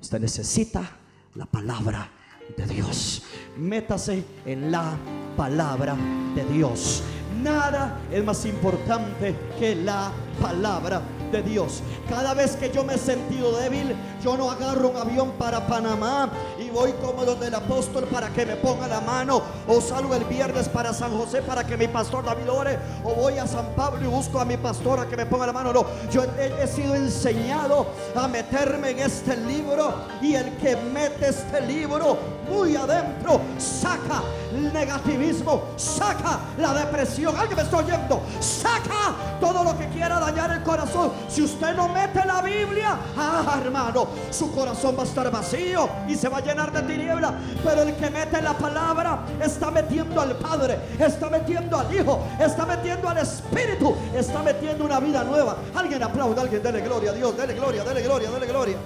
Usted necesita la palabra de Dios. Métase en la palabra de Dios. Nada es más importante que la palabra de Dios. Cada vez que yo me he sentido débil, yo no agarro un avión para Panamá y voy como donde el apóstol para que me ponga la mano. O salgo el viernes para San José para que mi pastor David ore. O voy a San Pablo y busco a mi pastora que me ponga la mano. No, yo he, he sido enseñado a meterme en este libro y el que mete este libro muy adentro saca el negativismo, saca la depresión. Alguien me está oyendo, saca todo lo que quiera dañar el corazón. Si usted no mete la Biblia, ah, hermano, su corazón va a estar vacío y se va a llenar de tiniebla. Pero el que mete la palabra está metiendo al Padre, está metiendo al Hijo, está metiendo al Espíritu, está metiendo una vida nueva. Alguien aplauda, alguien dele gloria a Dios, dele gloria, dele gloria, dele gloria.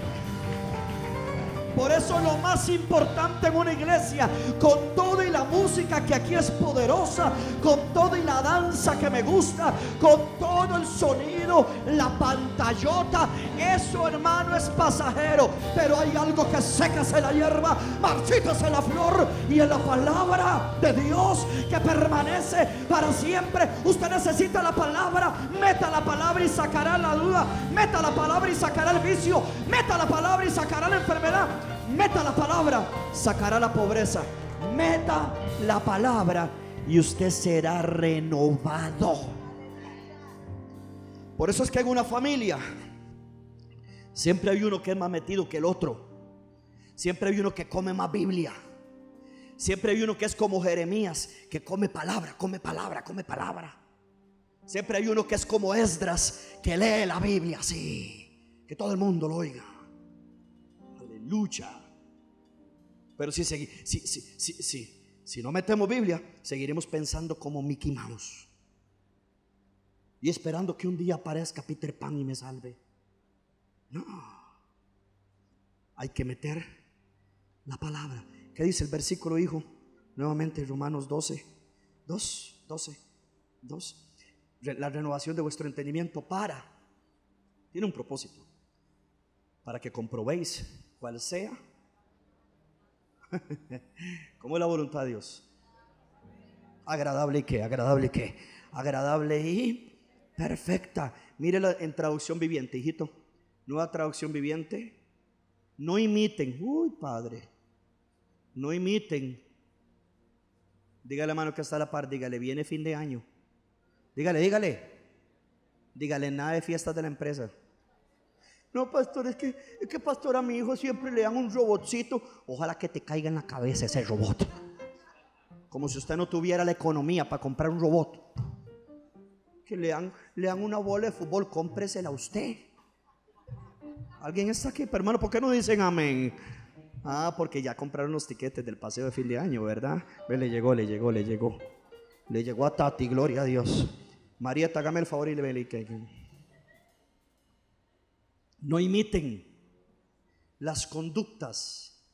Por eso lo más importante en una iglesia, con todo la música que aquí es poderosa, con todo y la danza que me gusta, con todo el sonido, la pantallota, eso hermano es pasajero. Pero hay algo que secase la hierba, marchítase la flor y en la palabra de Dios que permanece para siempre. Usted necesita la palabra, meta la palabra y sacará la duda, meta la palabra y sacará el vicio, meta la palabra y sacará la enfermedad. Meta la palabra, sacará la pobreza. Meta la palabra y usted será renovado. Por eso es que en una familia siempre hay uno que es más metido que el otro. Siempre hay uno que come más Biblia. Siempre hay uno que es como Jeremías, que come palabra, come palabra, come palabra. Siempre hay uno que es como Esdras, que lee la Biblia así, que todo el mundo lo oiga. Aleluya. Pero si, si, si, si, si no metemos Biblia, seguiremos pensando como Mickey Mouse. Y esperando que un día aparezca Peter Pan y me salve. No. Hay que meter la palabra. ¿Qué dice el versículo, hijo? Nuevamente, Romanos 12, 2, 12, 2. La renovación de vuestro entendimiento para. Tiene un propósito. Para que comprobéis cuál sea. ¿Cómo es la voluntad de Dios? Agradable y qué, agradable y qué, agradable y perfecta. Mírela en traducción viviente, hijito. Nueva traducción viviente. No imiten. Uy, padre. No imiten. Dígale a mano que está a la par, dígale, viene fin de año. Dígale, dígale. Dígale nada de fiestas de la empresa. No, pastor, es que, es que pastor a mi hijo siempre le dan un robotcito. Ojalá que te caiga en la cabeza ese robot. Como si usted no tuviera la economía para comprar un robot. Que le dan, le dan una bola de fútbol, cómpresela a usted. ¿Alguien está aquí? Hermano, ¿por qué no dicen amén? Ah, porque ya compraron los tiquetes del paseo de fin de año, ¿verdad? Ve, le llegó, le llegó, le llegó. Le llegó a Tati, gloria a Dios. María, hágame el favor y le ve no imiten las conductas.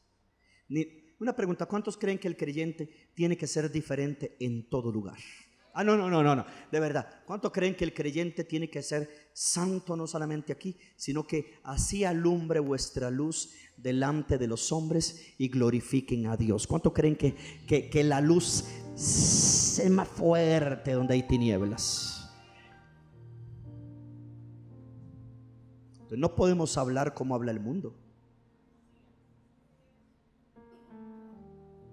Ni, una pregunta, ¿cuántos creen que el creyente tiene que ser diferente en todo lugar? Ah, no, no, no, no, no. De verdad. ¿Cuántos creen que el creyente tiene que ser santo no solamente aquí, sino que así alumbre vuestra luz delante de los hombres y glorifiquen a Dios? ¿Cuántos creen que, que, que la luz sea más fuerte donde hay tinieblas? No podemos hablar como habla el mundo.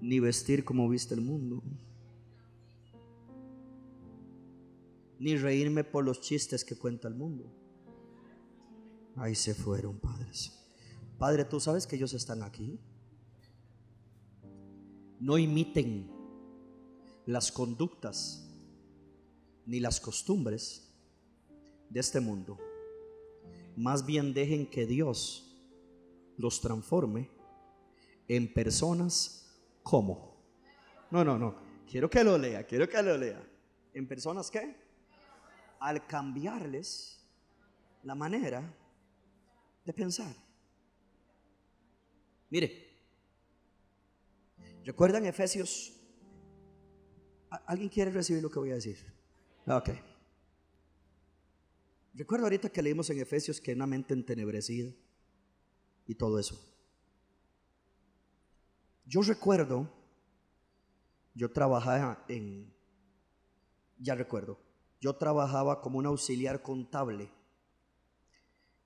Ni vestir como viste el mundo. ni reírme por los chistes que cuenta el mundo. Ahí se fueron, padres. Padre, tú sabes que ellos están aquí. No imiten las conductas ni las costumbres de este mundo. Más bien dejen que Dios los transforme en personas como. No, no, no. Quiero que lo lea, quiero que lo lea. ¿En personas qué? al cambiarles la manera de pensar. Mire, ¿recuerdan Efesios? ¿Alguien quiere recibir lo que voy a decir? Ok. Recuerdo ahorita que leímos en Efesios que una mente entenebrecida y todo eso. Yo recuerdo, yo trabajaba en, ya recuerdo, yo trabajaba como un auxiliar contable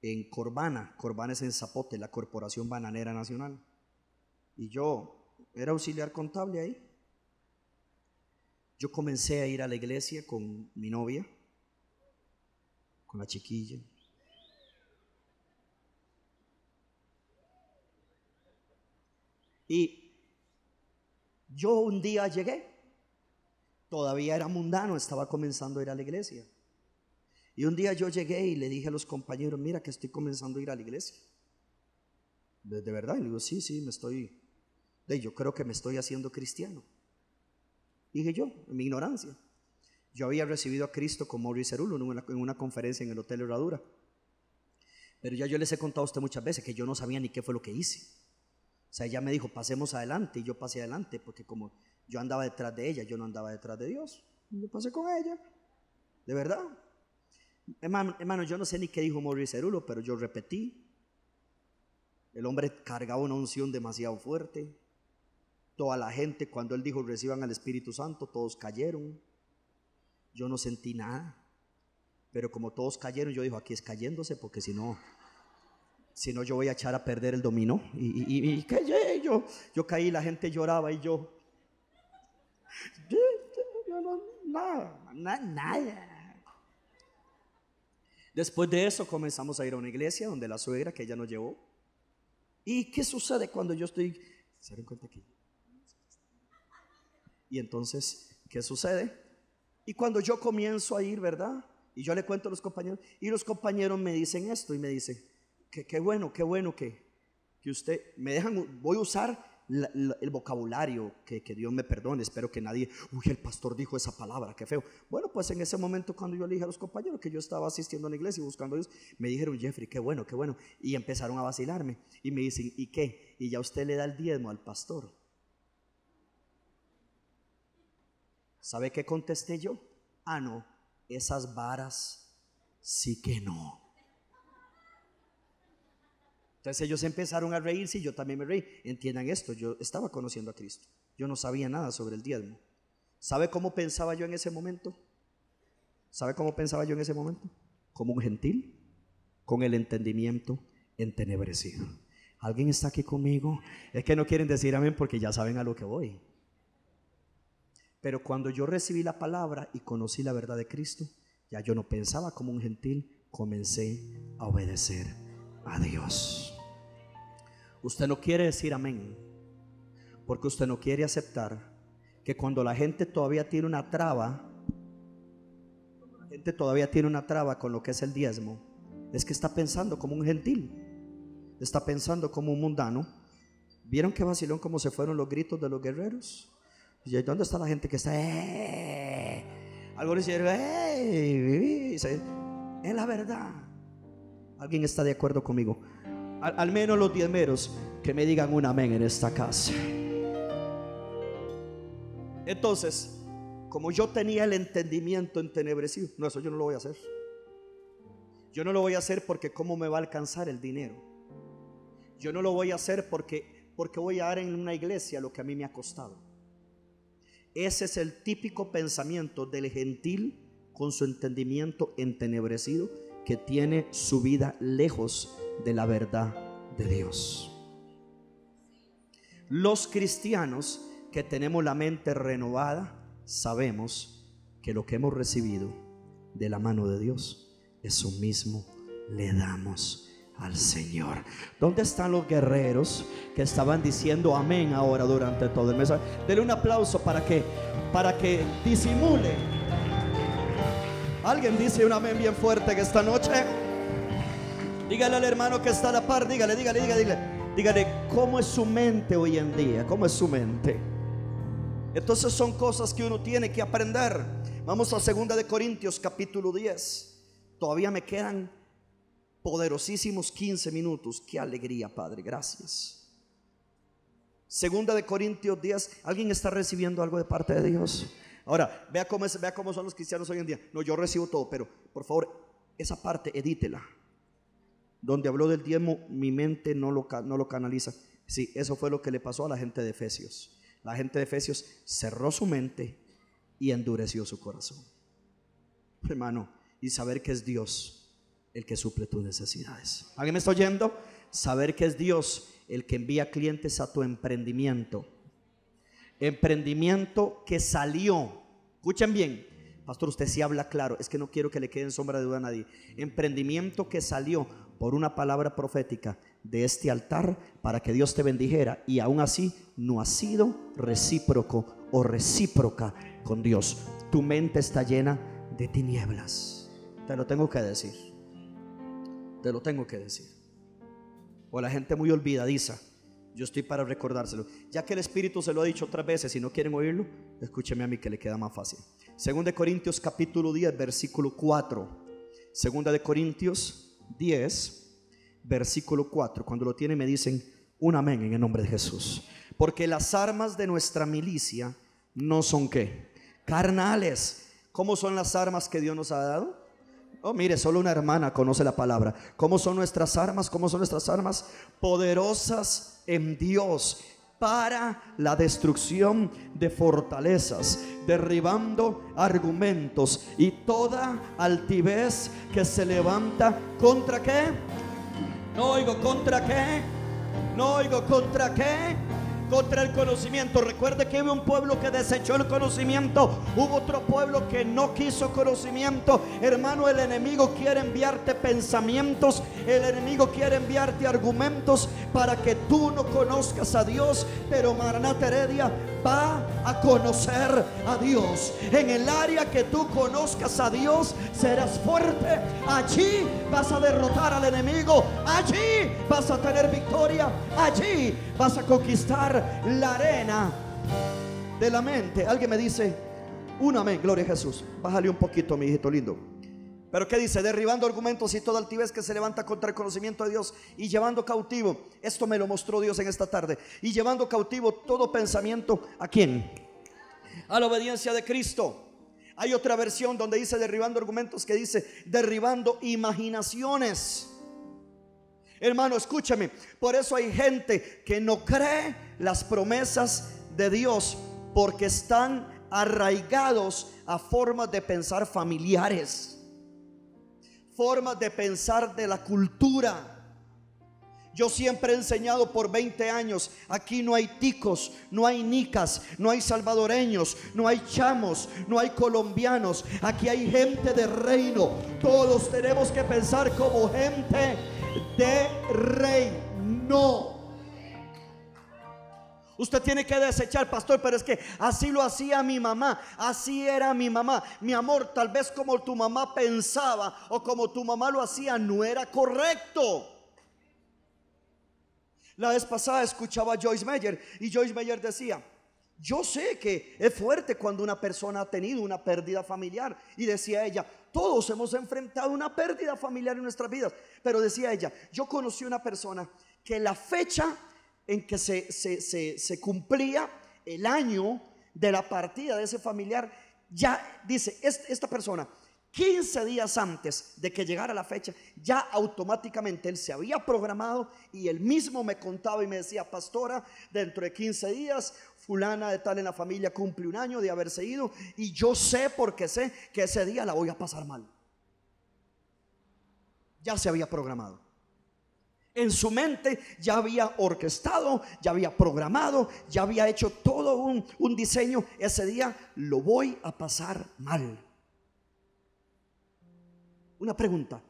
en Corbana, Corbana es en Zapote, la Corporación Bananera Nacional. Y yo era auxiliar contable ahí. Yo comencé a ir a la iglesia con mi novia, con la chiquilla. Y yo un día llegué Todavía era mundano, estaba comenzando a ir a la iglesia. Y un día yo llegué y le dije a los compañeros, mira que estoy comenzando a ir a la iglesia. De, verdad, y le digo, sí, sí, me estoy, de, yo creo que me estoy haciendo cristiano. Dije yo, en mi ignorancia. Yo había recibido a Cristo con Maurice Cerulo en una, en una conferencia en el Hotel Herradura. Pero ya yo les he contado a usted muchas veces que yo no sabía ni qué fue lo que hice. O sea, ella me dijo, pasemos adelante, y yo pasé adelante, porque como yo andaba detrás de ella, yo no andaba detrás de Dios. Yo pasé con ella. De verdad. Hermano, yo no sé ni qué dijo Maurice Cerulo, pero yo repetí. El hombre cargaba una unción demasiado fuerte. Toda la gente, cuando él dijo reciban al Espíritu Santo, todos cayeron. Yo no sentí nada. Pero como todos cayeron, yo digo, aquí es cayéndose, porque si no, si no yo voy a echar a perder el dominó. Y, y, y, yo, yo caí, la gente lloraba y yo, nada, nada. Después de eso comenzamos a ir a una iglesia donde la suegra que ella nos llevó. ¿Y qué sucede cuando yo estoy... ¿Se dan cuenta aquí? Y entonces, ¿qué sucede? Y cuando yo comienzo a ir, ¿verdad? Y yo le cuento a los compañeros, y los compañeros me dicen esto y me dicen, que qué bueno, qué bueno que, que usted, me dejan, voy a usar el vocabulario, que, Dios me perdone, espero que nadie, uy, el pastor dijo esa palabra, qué feo. Bueno, pues en ese momento cuando yo le dije a los compañeros que yo estaba asistiendo a la iglesia y buscando a Dios, me dijeron, Jeffrey, qué bueno, qué bueno. Y empezaron a vacilarme y me dicen, ¿y qué? Y ya usted le da el diezmo al pastor. ¿Sabe qué contesté yo? Ah, no, esas varas sí que no. Entonces ellos empezaron a reírse y yo también me reí. Entiendan esto, yo estaba conociendo a Cristo. Yo no sabía nada sobre el diezmo. ¿Sabe cómo pensaba yo en ese momento? ¿Sabe cómo pensaba yo en ese momento? Como un gentil, con el entendimiento entenebrecido. ¿Alguien está aquí conmigo? Es que no quieren decir amén porque ya saben a lo que voy. Pero cuando yo recibí la palabra y conocí la verdad de Cristo, ya yo no pensaba como un gentil, comencé a obedecer a Dios. Usted no quiere decir amén, porque usted no quiere aceptar que cuando la gente todavía tiene una traba, la gente todavía tiene una traba con lo que es el diezmo, es que está pensando como un gentil, está pensando como un mundano. ¿Vieron que vacilón cómo se fueron los gritos de los guerreros? ¿Y dónde está la gente que está? Eh"? Algunos dijeron, eh", es la verdad. ¿Alguien está de acuerdo conmigo? al, menos los diezmeros, que me digan un amén en esta casa. Entonces, como yo tenía el entendimiento entenebrecido, no, eso yo no lo voy a hacer. Yo no lo voy a hacer porque cómo me va a alcanzar el dinero. Yo no lo voy a hacer porque, porque voy a dar en una iglesia lo que a mí me ha costado. Ese es el típico pensamiento del gentil con su entendimiento entenebrecido que tiene su vida lejos de la verdad de Dios. Los cristianos que tenemos la mente renovada, sabemos que lo que hemos recibido de la mano de Dios, eso mismo le damos al Señor. ¿Dónde están los guerreros que estaban diciendo amén ahora durante todo el mes? Denle un aplauso para que para que disimule. Alguien dice un amén bien fuerte que esta noche Dígale al hermano que está a la par, dígale, dígale, dígale, dígale, cómo es su mente hoy en día, cómo es su mente. Entonces son cosas que uno tiene que aprender. Vamos a segunda de Corintios capítulo 10. Todavía me quedan poderosísimos 15 minutos. Qué alegría, Padre. Gracias. Segunda de Corintios 10. ¿Alguien está recibiendo algo de parte de Dios? Ahora, vea cómo, vea cómo son los cristianos hoy en día. No, yo recibo todo, pero por favor, esa parte edítela donde habló del diezmo, mi mente no lo, no lo canaliza. Sí, eso fue lo que le pasó a la gente de Efesios. La gente de Efesios cerró su mente y endureció su corazón. Hermano, y saber que es Dios el que suple tus necesidades. ¿Alguien me está oyendo? Saber que es Dios el que envía clientes a tu emprendimiento. Emprendimiento que salió. Escuchen bien. Pastor, usted sí habla claro. Es que no quiero que le quede en sombra de duda a nadie. Emprendimiento que salió por una palabra profética de este altar para que Dios te bendijera y aún así no ha sido recíproco o recíproca con Dios. Tu mente está llena de tinieblas. Te lo tengo que decir. Te lo tengo que decir. O la gente muy olvidadiza. Yo estoy para recordárselo. Ya que el Espíritu se lo ha dicho otras veces, si no quieren oírlo, escúcheme a mí que le queda más fácil. Segunda de Corintios capítulo 10, versículo 4. Segunda de Corintios 10, versículo 4. Cuando lo tiene me dicen un amén en el nombre de Jesús. Porque las armas de nuestra milicia no son qué? Carnales. ¿Cómo son las armas que Dios nos ha dado? Oh, mire, solo una hermana conoce la palabra. ¿Cómo son nuestras armas? ¿Cómo son nuestras armas? Poderosas en Dios para la destrucción de fortalezas, derribando argumentos y toda altivez que se levanta contra qué? No oigo contra qué. No oigo contra qué contra el conocimiento. Recuerde que hubo un pueblo que desechó el conocimiento, hubo otro pueblo que no quiso conocimiento. Hermano, el enemigo quiere enviarte pensamientos, el enemigo quiere enviarte argumentos para que tú no conozcas a Dios, pero Maranata Heredia va a conocer a Dios. En el área que tú conozcas a Dios, serás fuerte. Allí vas a derrotar al enemigo. Allí vas a tener victoria. Allí vas a conquistar la arena de la mente. Alguien me dice, un amén, gloria a Jesús. Bájale un poquito, mi hijito lindo. Pero ¿qué dice? Derribando argumentos y toda altivez que se levanta contra el conocimiento de Dios y llevando cautivo. Esto me lo mostró Dios en esta tarde. Y llevando cautivo todo pensamiento a quién? A la obediencia de Cristo. Hay otra versión donde dice derribando argumentos que dice derribando imaginaciones. Hermano, escúchame. Por eso hay gente que no cree las promesas de Dios porque están arraigados a formas de pensar familiares formas de pensar de la cultura. Yo siempre he enseñado por 20 años, aquí no hay ticos, no hay nicas, no hay salvadoreños, no hay chamos, no hay colombianos, aquí hay gente de reino. Todos tenemos que pensar como gente de reino. Usted tiene que desechar, pastor, pero es que así lo hacía mi mamá, así era mi mamá. Mi amor, tal vez como tu mamá pensaba o como tu mamá lo hacía, no era correcto. La vez pasada escuchaba a Joyce Meyer y Joyce Meyer decía, yo sé que es fuerte cuando una persona ha tenido una pérdida familiar. Y decía ella, todos hemos enfrentado una pérdida familiar en nuestras vidas. Pero decía ella, yo conocí una persona que la fecha en que se, se, cumplía el año de la partida de ese familiar, ya dice, esta persona, 15 días antes de que llegara la fecha, ya automáticamente él se había programado y él mismo me contaba y me decía, pastora, dentro de 15 días, fulana de tal en la familia cumple un año de haberse ido y yo sé porque sé que ese día la voy a pasar mal. Ya se había programado. En su mente ya había orquestado, ya había programado, ya había hecho todo un, diseño. Ese día lo voy a pasar mal. Una pregunta.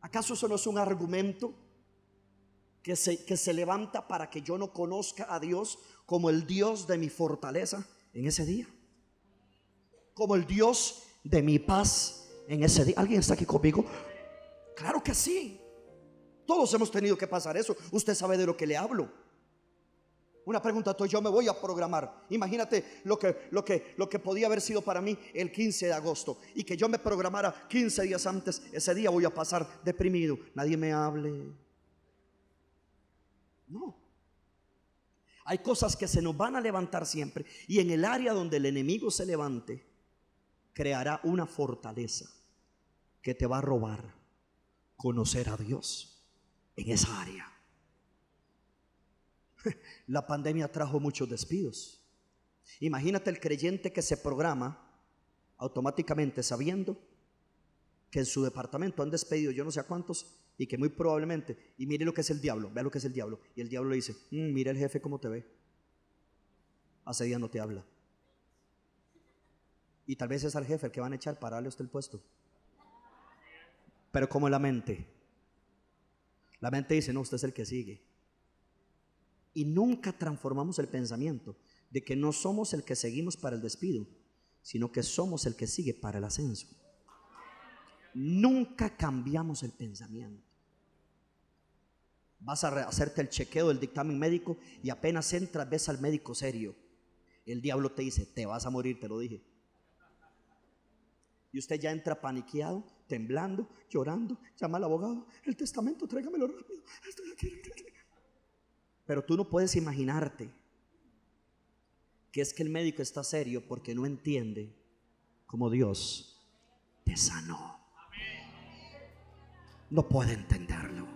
¿Acaso eso no es un argumento que se, que se levanta para que yo no conozca a Dios como el Dios de mi fortaleza en ese día? Como el Dios de mi paz en ese día. ¿Alguien está aquí conmigo? Claro que sí. Todos hemos tenido que pasar eso. Usted sabe de lo que le hablo. Una pregunta, entonces yo me voy a programar. Imagínate lo que, lo, que, lo que podía haber sido para mí el 15 de agosto y que yo me programara 15 días antes. Ese día voy a pasar deprimido. Nadie me hable. No. Hay cosas que se nos van a levantar siempre y en el área donde el enemigo se levante, creará una fortaleza que te va a robar conocer a Dios en esa área. La pandemia trajo muchos despidos. Imagínate el creyente que se programa automáticamente sabiendo que en su departamento han despedido yo no sé a cuántos y que muy probablemente, y mire lo que es el diablo, vea lo que es el diablo. Y el diablo le dice, mm, mira el jefe cómo te ve. Hace día no te habla. Y tal vez es al jefe el que van a echar para darle usted el puesto. Pero como la mente la mente dice, no, usted es el que sigue. Y nunca transformamos el pensamiento de que no somos el que seguimos para el despido, sino que somos el que sigue para el ascenso. Nunca cambiamos el pensamiento. Vas a hacerte el chequeo del dictamen médico y apenas entras ves al médico serio. El diablo te dice, te vas a morir, te lo dije. Y usted ya entra paniqueado temblando, llorando, llama al abogado, el testamento, tráigamelo rápido. Pero tú no puedes imaginarte que es que el médico está serio porque no entiende cómo Dios te sanó. No puede entenderlo.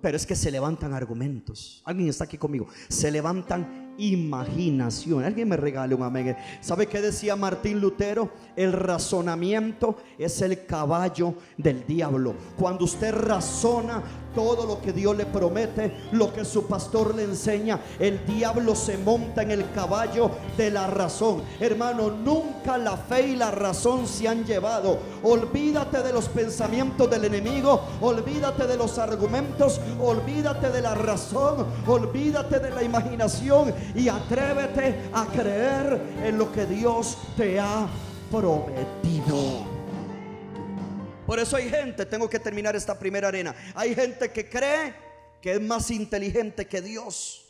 Pero es que se levantan argumentos. Alguien está aquí conmigo. Se levantan imaginación. Alguien me regale un amén. ¿Sabe qué decía Martín Lutero? El razonamiento es el caballo del diablo. Cuando usted razona todo lo que Dios le promete, lo que su pastor le enseña, el diablo se monta en el caballo de la razón. Hermano, nunca la fe y la razón se han llevado. Olvídate de los pensamientos del enemigo, olvídate de los argumentos, olvídate de la razón, olvídate de la imaginación y atrévete a creer en lo que Dios te ha prometido. Por eso hay gente, tengo que terminar esta primera arena, hay gente que cree que es más inteligente que Dios.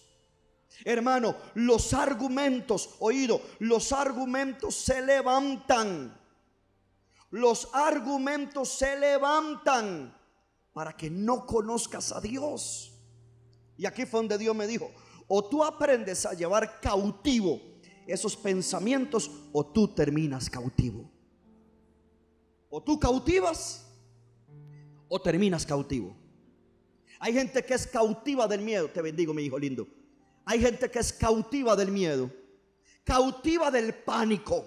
Hermano, los argumentos, oído, los argumentos se levantan. Los argumentos se levantan para que no conozcas a Dios. Y aquí fue donde Dios me dijo, o tú aprendes a llevar cautivo esos pensamientos o tú terminas cautivo. O tú cautivas o terminas cautivo. Hay gente que es cautiva del miedo. Te bendigo, mi hijo lindo. Hay gente que es cautiva del miedo. Cautiva del pánico.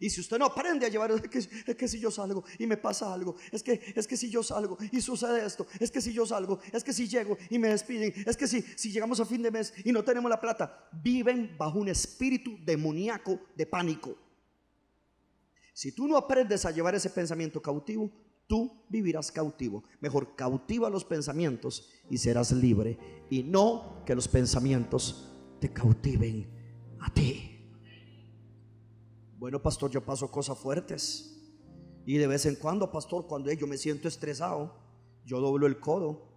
Y si usted no aprende a llevar, es que, es que, si yo salgo y me pasa algo, es que, es que si yo salgo y sucede esto, es que si yo salgo, es que si llego y me despiden, es que si, si llegamos a fin de mes y no tenemos la plata, viven bajo un espíritu demoníaco de pánico. Si tú no aprendes a llevar ese pensamiento cautivo, tú vivirás cautivo. Mejor cautiva los pensamientos y serás libre. Y no que los pensamientos te cautiven a ti. Bueno, pastor, yo paso cosas fuertes. Y de vez en cuando, pastor, cuando yo me siento estresado, yo doblo el codo.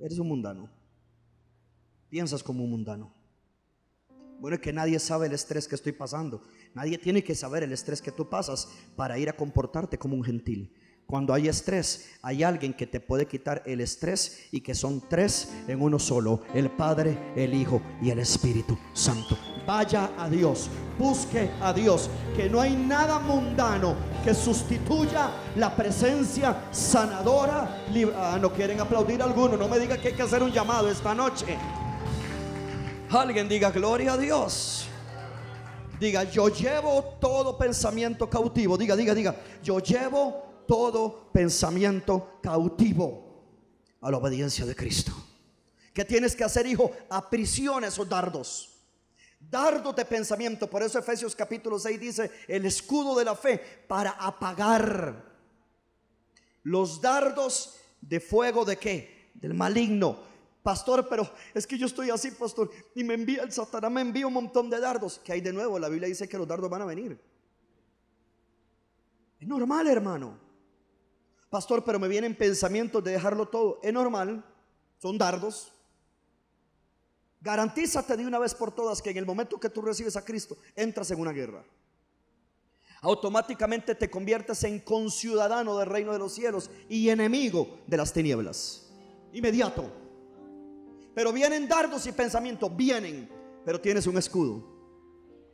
Eres un mundano. Piensas como un mundano. Bueno, es que nadie sabe el estrés que estoy pasando. Nadie tiene que saber el estrés que tú pasas para ir a comportarte como un gentil. Cuando hay estrés, hay alguien que te puede quitar el estrés y que son tres en uno solo, el Padre, el Hijo y el Espíritu Santo. Vaya a Dios, busque a Dios, que no hay nada mundano que sustituya la presencia sanadora. Ah, no quieren aplaudir a alguno, no me diga que hay que hacer un llamado esta noche. Alguien diga gloria a Dios. Diga, yo llevo todo pensamiento cautivo. Diga, diga, diga, yo llevo todo pensamiento cautivo a la obediencia de Cristo. ¿Qué tienes que hacer, hijo? Aprisiona esos dardos. Dardos de pensamiento. Por eso Efesios capítulo 6 dice, el escudo de la fe para apagar los dardos de fuego de qué? Del maligno pastor, pero es que yo estoy así, pastor, y me envía el Satanás, me envía un montón de dardos. Que hay de nuevo? La Biblia dice que los dardos van a venir. Es normal, hermano. Pastor, pero me vienen pensamientos de dejarlo todo. Es normal, son dardos. Garantízate de una vez por todas que en el momento que tú recibes a Cristo, entras en una guerra. Automáticamente te conviertes en conciudadano del reino de los cielos y enemigo de las tinieblas. Inmediato. Pero vienen dardos y pensamientos, vienen, pero tienes un escudo.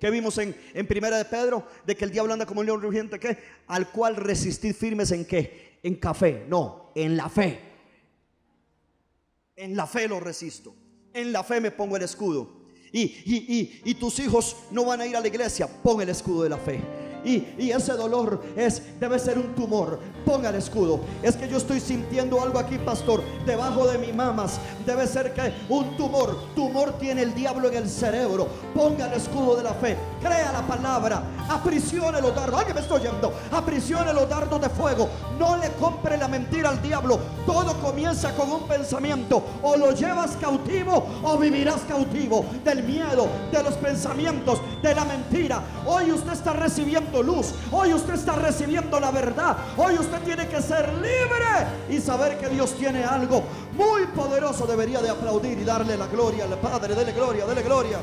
¿Qué vimos en, en Primera de Pedro? De que el diablo anda como un león rugiente, ¿qué? Al cual resistir firmes en qué? En café, no, en la fe. En la fe lo resisto. En la fe me pongo el escudo. Y, y, y tus hijos no van a ir a la iglesia, pon el escudo de la fe y, ese dolor es, debe ser un tumor. Ponga el escudo. Es que yo estoy sintiendo algo aquí, pastor, debajo de mis mamas. Debe ser que un tumor, tumor tiene el diablo en el cerebro. Ponga el escudo de la fe. Crea la palabra. Aprisione los dardos. Que me estoy yendo. Aprisione los dardos de fuego. No le compre la mentira al diablo. Todo comienza con un pensamiento. O lo llevas cautivo o vivirás cautivo del miedo, de los pensamientos, de la mentira. Hoy usted está recibiendo luz. Hoy usted está recibiendo la verdad. Hoy usted tiene que ser libre y saber que Dios tiene algo muy poderoso. Debería de aplaudir y darle la gloria al Padre. Dele gloria, dele gloria.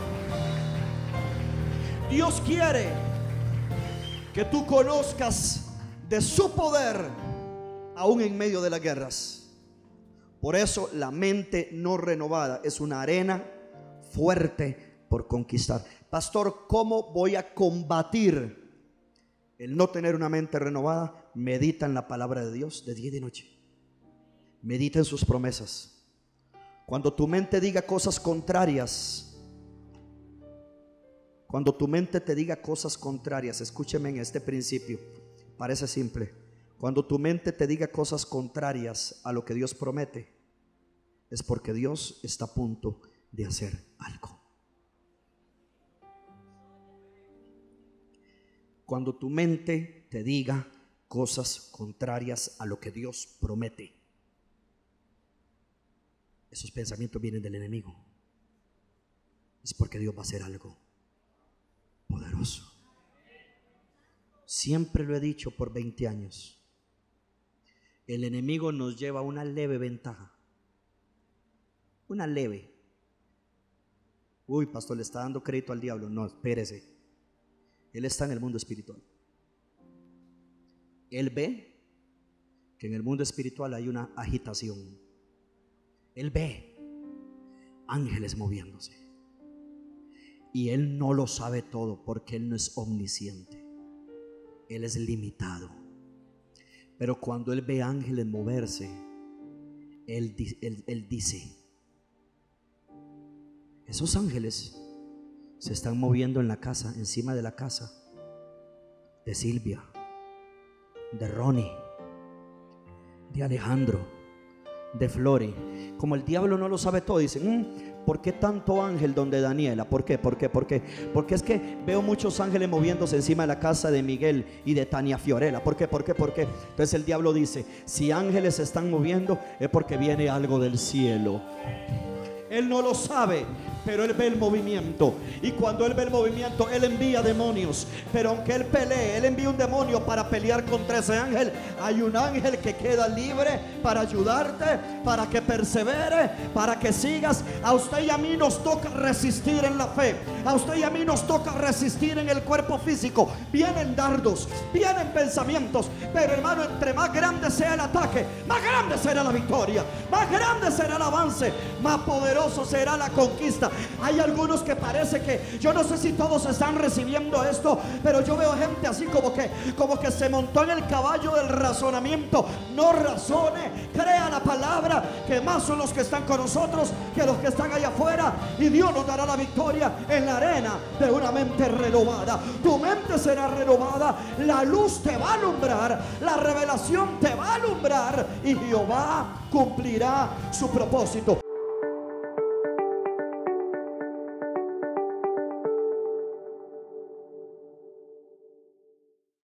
Dios quiere que tú conozcas de su poder aún en medio de las guerras. Por eso la mente no renovada es una arena fuerte por conquistar. Pastor, ¿cómo voy a combatir el no tener una mente renovada, medita en la palabra de Dios de día y de noche. Medita en sus promesas. Cuando tu mente diga cosas contrarias Cuando tu mente te diga cosas contrarias, escúcheme en este principio, parece simple. Cuando tu mente te diga cosas contrarias a lo que Dios promete, es porque Dios está a punto de hacer algo. Cuando tu mente te diga cosas contrarias a lo que Dios promete, esos pensamientos vienen del enemigo. Es porque Dios va a hacer algo poderoso. Siempre lo he dicho por 20 años. El enemigo nos lleva una leve ventaja. Una leve. Uy, pastor, le está dando crédito al diablo. No, espérese. Él está en el mundo espiritual. Él ve que en el mundo espiritual hay una agitación. Él ve ángeles moviéndose. Y él no lo sabe todo porque él no es omnisciente. Él es limitado. Pero cuando él ve ángeles moverse, él, dice, esos ángeles se están moviendo en la casa, encima de la casa de Silvia, de Ronnie, de Alejandro, de Flori. Como el diablo no lo sabe todo, dicen, mm, ¿por qué tanto ángel donde Daniela? ¿Por qué? ¿Por qué? ¿Por qué? Porque es que veo muchos ángeles moviéndose encima de la casa de Miguel y de Tania Fiorella. ¿Por qué? ¿Por qué? ¿Por qué? Entonces el diablo dice, si ángeles se están moviendo es porque viene algo del cielo. Él no lo sabe, pero él ve el movimiento. Y cuando él ve el movimiento, él envía demonios. Pero aunque él pelee, él envía un demonio para pelear contra ese ángel. Hay un ángel que queda libre para ayudarte, para que persevere, para que sigas. A usted y a mí nos toca resistir en la fe. A usted y a mí nos toca resistir en el cuerpo físico. Vienen dardos, vienen pensamientos. Pero hermano, entre más grande sea el ataque, más grande será la victoria. Más grande será el avance. Más poderoso será la conquista. Hay algunos que parece que yo no sé si todos están recibiendo esto, pero yo veo gente así como que como que se montó en el caballo del razonamiento. No razone, crea la palabra que más son los que están con nosotros que los que están allá afuera y Dios nos dará la victoria en la arena de una mente renovada. Tu mente será renovada, la luz te va a alumbrar, la revelación te va a alumbrar y Jehová cumplirá su propósito.